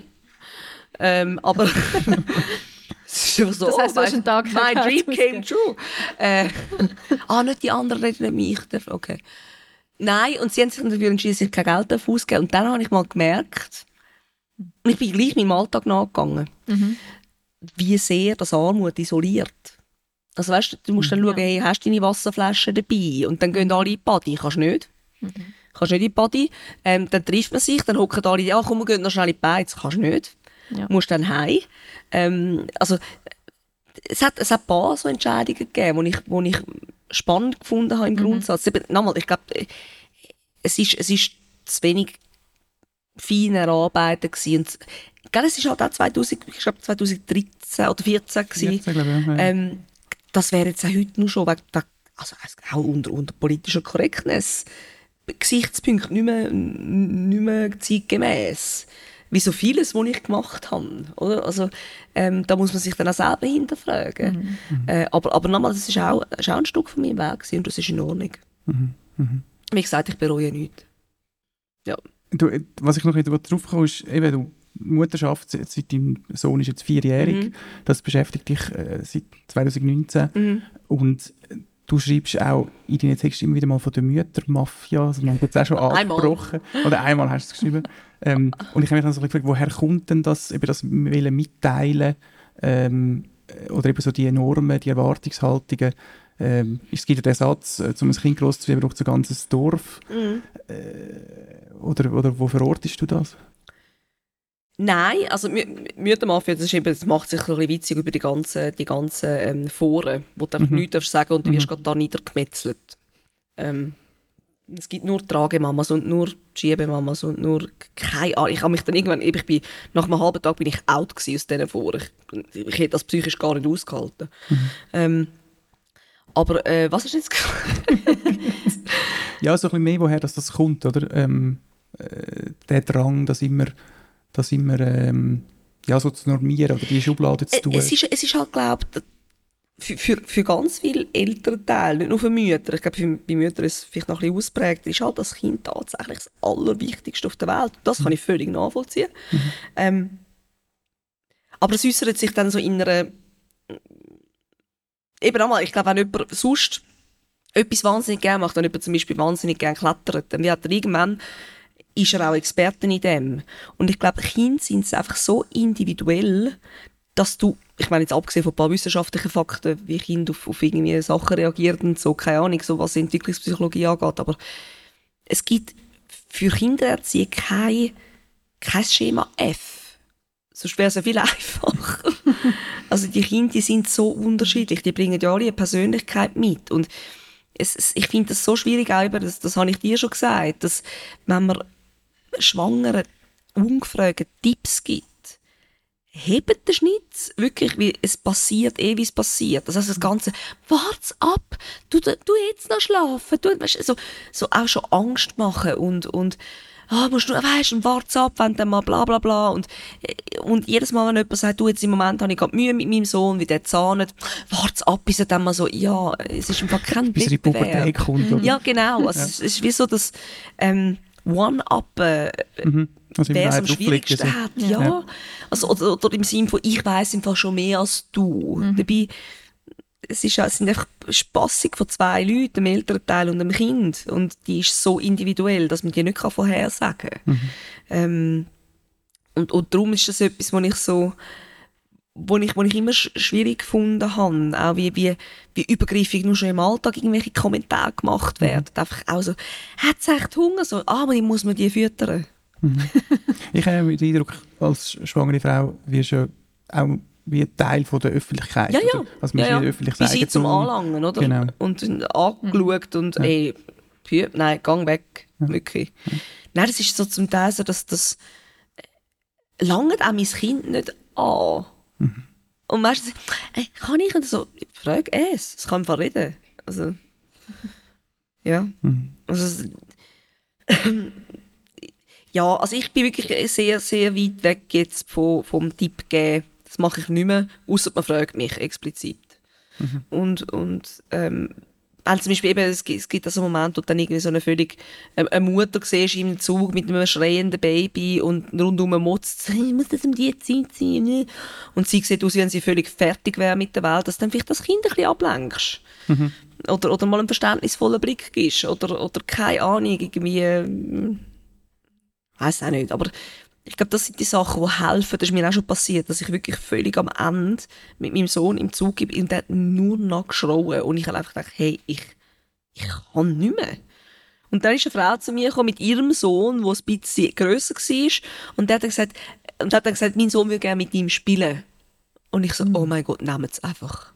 ähm, aber so, Das heisst, du hast einen Tag My dream came true. Äh, ah, nicht die anderen reden nicht mich. Okay. Nein, und sie haben sich dafür entschieden, sich kein Geld dafür auszugeben. Und dann habe ich mal gemerkt, und ich bin gleich meinem Alltag nachgegangen, Mhm. wie sehr das Armut isoliert. Also weißt du, du musst dann Mhm, schauen, hey, hast du deine Wasserflasche dabei? Und dann gehen alle in die Body. Kannst du nicht. Mhm. Kannst nicht in die Body. Ähm, dann trifft man sich, dann hocken alle, ja komm, wir gehen noch schnell in die Beiz. Kannst du nicht. Ja. Musst dann heim. Ähm, also, es hat, es hat ein paar so Entscheidungen gegeben, die ich, wo ich spannend gefunden habe im Grundsatz. Eben, nochmal, ich glaube, es ist, es ist zu wenig fein erarbeitet gewesen. Und, gell, es ist halt auch 2000, ich glaube 2013 oder 2014 gewesen. 14, glaube ich, ja. Ähm, das wäre jetzt auch heute nur schon wegen also auch unter, unter politischer Correctness Gesichtspunkte nicht mehr, nicht mehr zeitgemäß. Wie so vieles, was ich gemacht habe. Oder? Also, ähm, da muss man sich dann auch selber hinterfragen. Äh, aber, aber nochmal, das ist auch, ist auch ein Stück von meinem Weg und das ist in Ordnung. Wie gesagt, ich bereue nichts. Du, äh, was ich noch drauf komme, ist, eben, du, Mutterschaft, seit dein Sohn ist jetzt vierjährig, Mhm. das beschäftigt dich äh, seit 2019 Mhm. und du schreibst auch in deinen Texten immer wieder mal von der Müttermafia, also man hat jetzt auch schon Einmal. angesprochen, oder einmal hast du es geschrieben. ähm, und ich habe mich dann so gefragt, woher kommt denn das, eben das Wollen mitteilen ähm, äh, oder eben so die Normen, die Erwartungshaltungen. Ähm, es gibt ja den Satz, äh, um ein Kind groß zu werden, braucht es ein ganzes Dorf. Mhm. Oder, oder wo verortest du das? Nein, also Mü- Müttermafia, das, ist eben, das macht sich ein bisschen witzig über die ganzen, die ganzen ähm, Foren, wo du einfach Mhm. nichts darfst sagen und du wirst Mhm. gerade da niedergemetzelt. Ähm, es gibt nur Tragemamas und nur Schiebemamas und nur keine Ahnung. Ich habe mich dann irgendwann, ich bin, nach einem halben Tag bin ich out aus diesen Foren. Ich, ich hätte das psychisch gar nicht ausgehalten. Ähm, aber äh, was hast du jetzt gesagt? Ja, so ein bisschen mehr, woher das, das kommt, oder? Ähm, äh, der Drang, das immer, das immer ähm, ja, so zu normieren oder die Schublade zu tun. Es ist, es ist halt, glaube für, für, für ganz viele Elternteile, nicht nur für Mütter, ich glaube, für, bei Müttern ist es vielleicht noch ein bisschen ausprägt, ist halt das Kind tatsächlich das Allerwichtigste auf der Welt. Das kann ich völlig nachvollziehen. Mhm. Ähm, aber es äußert sich dann so in einer eben einmal, ich glaube, wenn jemand sonst etwas wahnsinnig gerne macht, wenn jemand zum Beispiel wahnsinnig gerne klettert, dann wird er irgendwann ist er auch Experte in dem. Und ich glaube, Kinder sind einfach so individuell, dass du, ich meine jetzt abgesehen von ein paar wissenschaftlichen Fakten, wie Kinder auf, auf irgendwie Sachen reagieren und so, keine Ahnung, so was Entwicklungspsychologie angeht, aber es gibt für Kindererziehung kein, kein Schema F. Sonst wäre es ja viel einfacher. also die Kinder die sind so unterschiedlich, die bringen ja alle eine Persönlichkeit mit und es, es, ich finde das so schwierig, auch das, das habe ich dir schon gesagt, dass wenn man Schwangeren ungefragt Tipps gibt, hebt der Schnitt wirklich, wie es passiert, eh wie es passiert. Das heißt, das Ganze, wart's ab, du, du jetzt noch schlafen, du, weißt, so, so auch schon Angst machen und, und, ah, musst du, weißt du, wart's ab, wenn dann mal bla, bla, bla, und, und jedes Mal, wenn jemand sagt, du, jetzt im Moment habe ich gerade Mühe mit meinem Sohn, wie der zahnt, wart's ab, bis er dann mal so, ja, es ist einfach kein Bis er in die Pubertät kommt, oder? Ja, genau, also, ja. es ist wie so das, ähm, One-Up, äh, mhm. Also wer es am schwierigsten hat. Ja. ja. Also, oder, oder im Sinne von, ich weiß einfach schon mehr als du. Mhm. Dabei, es, ist, es sind einfach Spassig von zwei Leuten, dem Elternteil und dem Kind. Und die ist so individuell, dass man die nicht vorhersagen kann. Mhm. Ähm, und, und darum ist das etwas, wo ich so wo ich, wo ich immer schwierig gefunden habe, auch wie, wie, wie übergriffig nur schon im Alltag irgendwelche Kommentare gemacht mhm. werden. Mhm. Einfach auch so, hat es echt Hunger? So, ah, aber ich muss man die füttern. Mhm. ich habe den Eindruck, als schwangere Frau wirst du auch wie ein Teil von der Öffentlichkeit. Ja, ja. Also ja, ja. öffentlich wie sie zum Anlangen, oder? Genau. Und angeschaut und ja. ey, pü, nein, gang weg, ja. wirklich. Ja. Nein, das ist so zum Teil so, dass das lange auch mein Kind nicht an. Mhm. Und meistens, hey, kann ich? Und so, frag es, es kann einfach reden. Also, ja. Mhm. Also, ja, also ich bin wirklich sehr, sehr weit weg jetzt vom, vom Tipp geben. Das mache ich nicht mehr, außer man fragt mich explizit. Mhm. Und, und ähm, also zum Beispiel eben, es gibt, es gibt also Momente, wo dann irgendwie so eine völlig, äh, eine Mutter siehst im Zug mit einem schreienden Baby und rundum motzt, ich muss das um die Zeit sein, ne? Und sie sieht aus, wie wenn sie völlig fertig wäre mit der Welt, dass dann vielleicht das Kind ein bisschen ablenkst. Mhm. Oder, oder mal einen verständnisvollen Blick gibst. Oder, oder keine Ahnung, irgendwie, äh, weiß auch nicht, aber ich glaube, das sind die Sachen, die helfen. Das ist mir auch schon passiert, dass ich wirklich völlig am Ende mit meinem Sohn im Zug bin und der hat nur noch geschrauen. Und ich habe einfach gedacht, hey, ich, ich kann nicht mehr. Und dann ist eine Frau zu mir gekommen mit ihrem Sohn, der ein bisschen grösser war. Und der hat dann gesagt, und hat dann gesagt, mein Sohn würde gerne mit ihm spielen. Und ich so, oh mein Gott, nehmt es einfach.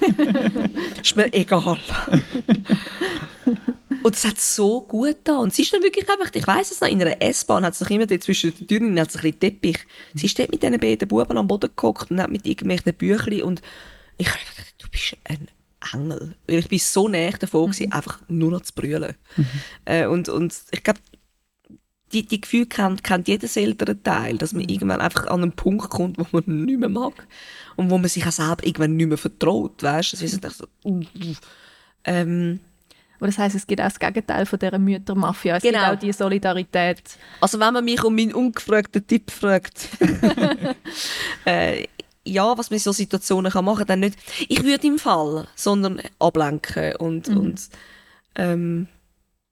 ist mir egal. Und es hat so gut da. Und sie ist dann wirklich einfach, ich weiss es noch, in einer S-Bahn hat es noch immer zwischen den Türen hat es ein bisschen Teppich. Sie ist dort mit diesen beiden Buben am Boden geguckt und hat mit irgendwelchen Büchern und ich habe gedacht, du bist ein Engel. Weil ich bin so näher davon gewesen, mhm. einfach nur noch zu brüllen. Mhm. Äh, und, und ich glaube, die, die Gefühle kennt, kennt jedes ältere Teil, dass man irgendwann einfach an einen Punkt kommt, wo man nicht mehr mag und wo man sich auch selber irgendwann nicht mehr vertraut, weißt du? Das ist so, uh, ähm, aber das heißt, es gibt auch das Gegenteil von dieser Müttermafia. Es genau. gibt auch die Solidarität. Also wenn man mich um meinen ungefragten Tipp fragt, äh, ja, was man in so Situationen kann machen, dann nicht. Ich würde im Fall, sondern ablenken und, mhm. und ähm,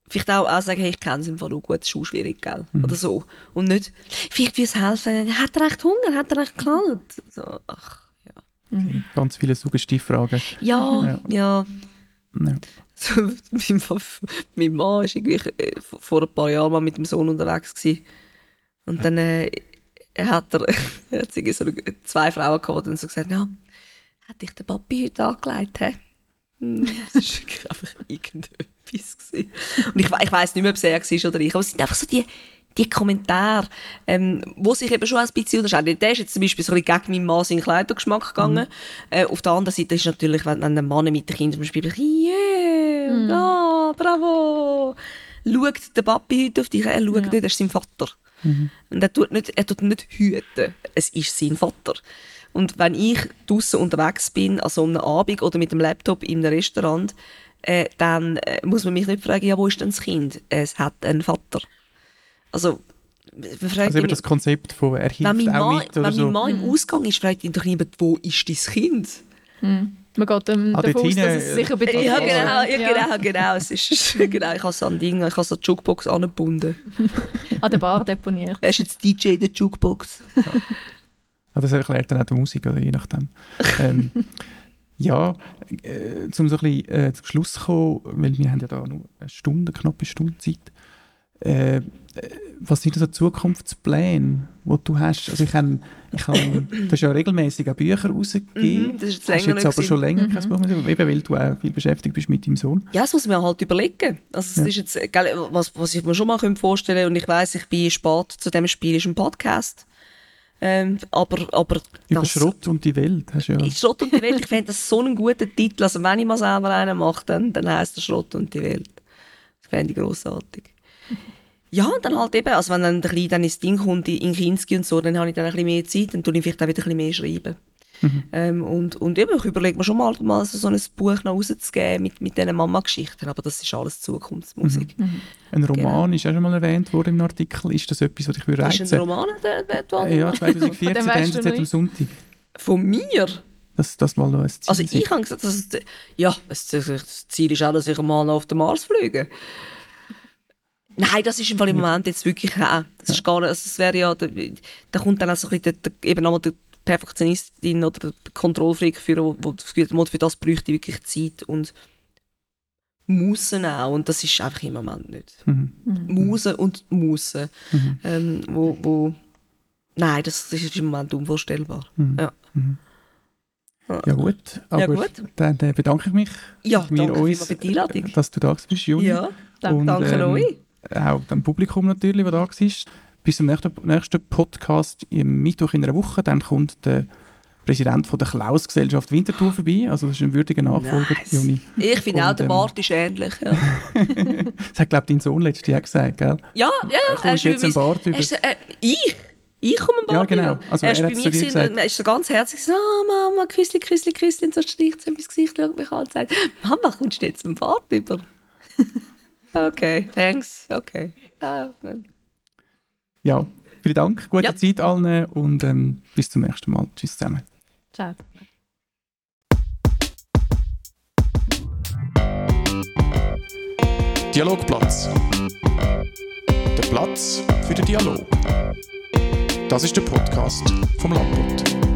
vielleicht auch, auch sagen, hey, ich kenne es im Fall auch gut, es ist auch schwierig, gell? Mhm. Oder so. Und nicht, vielleicht würde es helfen, hat er echt Hunger, hat er echt kalt? So, ach, ja. Mhm. Ganz viele Suggestivfragen. Ja, ja. ja. ja. Mein Mann war irgendwie äh, vor ein paar Jahren mal mit dem Sohn unterwegs. Gewesen. Und dann äh, hat er, hat so zwei Frauen gehabt und so gesagt, ja, hat dich der Papi heute angelegt? He? Hm, das war wirklich einfach irgendetwas. Gewesen. Und ich, ich weiss nicht mehr, ob es er war oder ich, aber es sind einfach so die, die Kommentare, ähm, wo sich eben schon ein bisschen unterscheiden. Der ist jetzt zum Beispiel so ein bisschen gegen meinen Mann seinen Kleidergeschmack gegangen. Mhm. Äh, auf der anderen Seite ist natürlich, wenn, ein Mann mit den Kindern zum Beispiel, yeah, mhm. oh, bravo. schaut der Papi heute auf dich? Er schaut Ja. nicht, er ist sein Vater. Mhm. Und er tut, nicht, er tut nicht hüten, es ist sein Vater. Und wenn ich draußen unterwegs bin, an so einem Abend oder mit dem Laptop in einem Restaurant, äh, dann äh, muss man mich nicht fragen, ja, wo ist denn das Kind? Es hat einen Vater. Also, man fragt Also eben das Konzept von er hilft wenn mein auch Mann, mit wenn oder mein so. Mann im Ausgang ist, fragt ihn doch niemand, wo ist dein Kind? Man geht ähm, Ah, davon aus, dass es sicher bei dir Ja, genau, ja, Ja. genau, genau. Es ist, genau. Ich habe so ein Ding, ich habe so eine Jukebox angebunden. An der Bar deponiert. Er ist jetzt DJ der Jukebox. Ja, das erklärt dann auch die Musik, oder je nachdem. ähm, ja, äh, um so ein bisschen äh, zum Schluss zu kommen, weil wir haben ja da noch eine Stunde, eine knappe Stunde Zeit. Äh, was sind so Zukunftspläne, die du hast? Also ich habe, ich habe, du hast ja regelmäßig auch Bücher rausgegeben. Mhm, das ist jetzt jetzt aber schon länger Mhm. kein Buch mehr, eben weil du auch viel beschäftigt bist mit deinem Sohn. Ja, das muss man halt überlegen. Also, es Ja. ist jetzt, was, was ich mir schon mal vorstellen könnte, und ich weiss, ich bin spät zu dem Spiel, ist ein Podcast. Ähm, aber, aber Über das- Schrott und die Welt hast du ja. Ich Schrott und die Welt, ich fände das so einen guten Titel. Also wenn ich mal selber einen mache, dann, dann heisst der Schrott und die Welt. Das fände ich grossartig. Ja, und dann halt eben, also wenn dann der Kleine dann ins Ding kommt, in in Kinski und so, dann habe ich dann ein bisschen mehr Zeit, dann tue ich vielleicht auch wieder ein bisschen mehr schreiben. Ähm, und, und eben, ich überlege mir schon mal, mal so ein Buch noch rauszugeben mit, mit diesen Mama-Geschichten, aber das ist alles Zukunftsmusik. Ein Roman ist auch schon mal erwähnt worden im Artikel. Ist das etwas, was dich würde Ist reizen? ein Roman erwähnt worden? Äh, Ja, 2014, Von dem der NZZ am. Sonntag. Von mir? Das, das mal noch ein Ziel Also ich habe gesagt, dass es, ja, das, das Ziel ist auch, dass ich mal noch auf den Mars fliege. Nein, das ist im Fall im Moment jetzt wirklich auch. Das ist gar nicht, also es wäre ja, da, da kommt dann auch so ein bisschen der, der, eben nochmal der Perfektionistin oder der Kontrollfreak für, wo, das hat, für das bräuchte ich wirklich Zeit und Musen auch. Und das ist einfach im Moment nicht. Mhm. Musen und Musen. Mhm. Ähm, wo, wo, nein, das, das ist im Moment unvorstellbar. Mhm. Ja. Ja gut, aber gut. dann äh, bedanke ich mich, Ja, danke uns, vielmals für die Einladung. dass du da bist, Juni. Ja, Danke. Und, danke ähm, euch. Auch dem Publikum natürlich, das da war. Bis zum nächsten, nächsten Podcast im Mittwoch in einer Woche. Dann kommt der Präsident von der Klaus-Gesellschaft Winterthur vorbei. Also das ist ein würdiger Nachfolger, Nice. Juni. Ich finde auch, der ähm, Bart ist ähnlich. Ja, Das hat, glaube ich, dein Sohn letztes Jahr gesagt, gell? ja, ja. Kommst du jetzt einen Bart über? Er ist, äh, ich? Ich komme einen Bart Ja, genau. Also er ist er bei mir gewesen, gesagt. er ist so ganz herzlich so, oh, Mama, Küssli, Küssli, Küssli, und so streicht sie ins Gesicht, schaut mich an und sagt, Mama, kommst du jetzt einen Bart über? okay, thanks, okay. Ah, Ja, vielen Dank, gute Ja. Zeit allen und ähm, bis zum nächsten Mal. Tschüss zusammen. Ciao. Dialogplatz. Der Platz für den Dialog. Das ist der Podcast vom Landbund.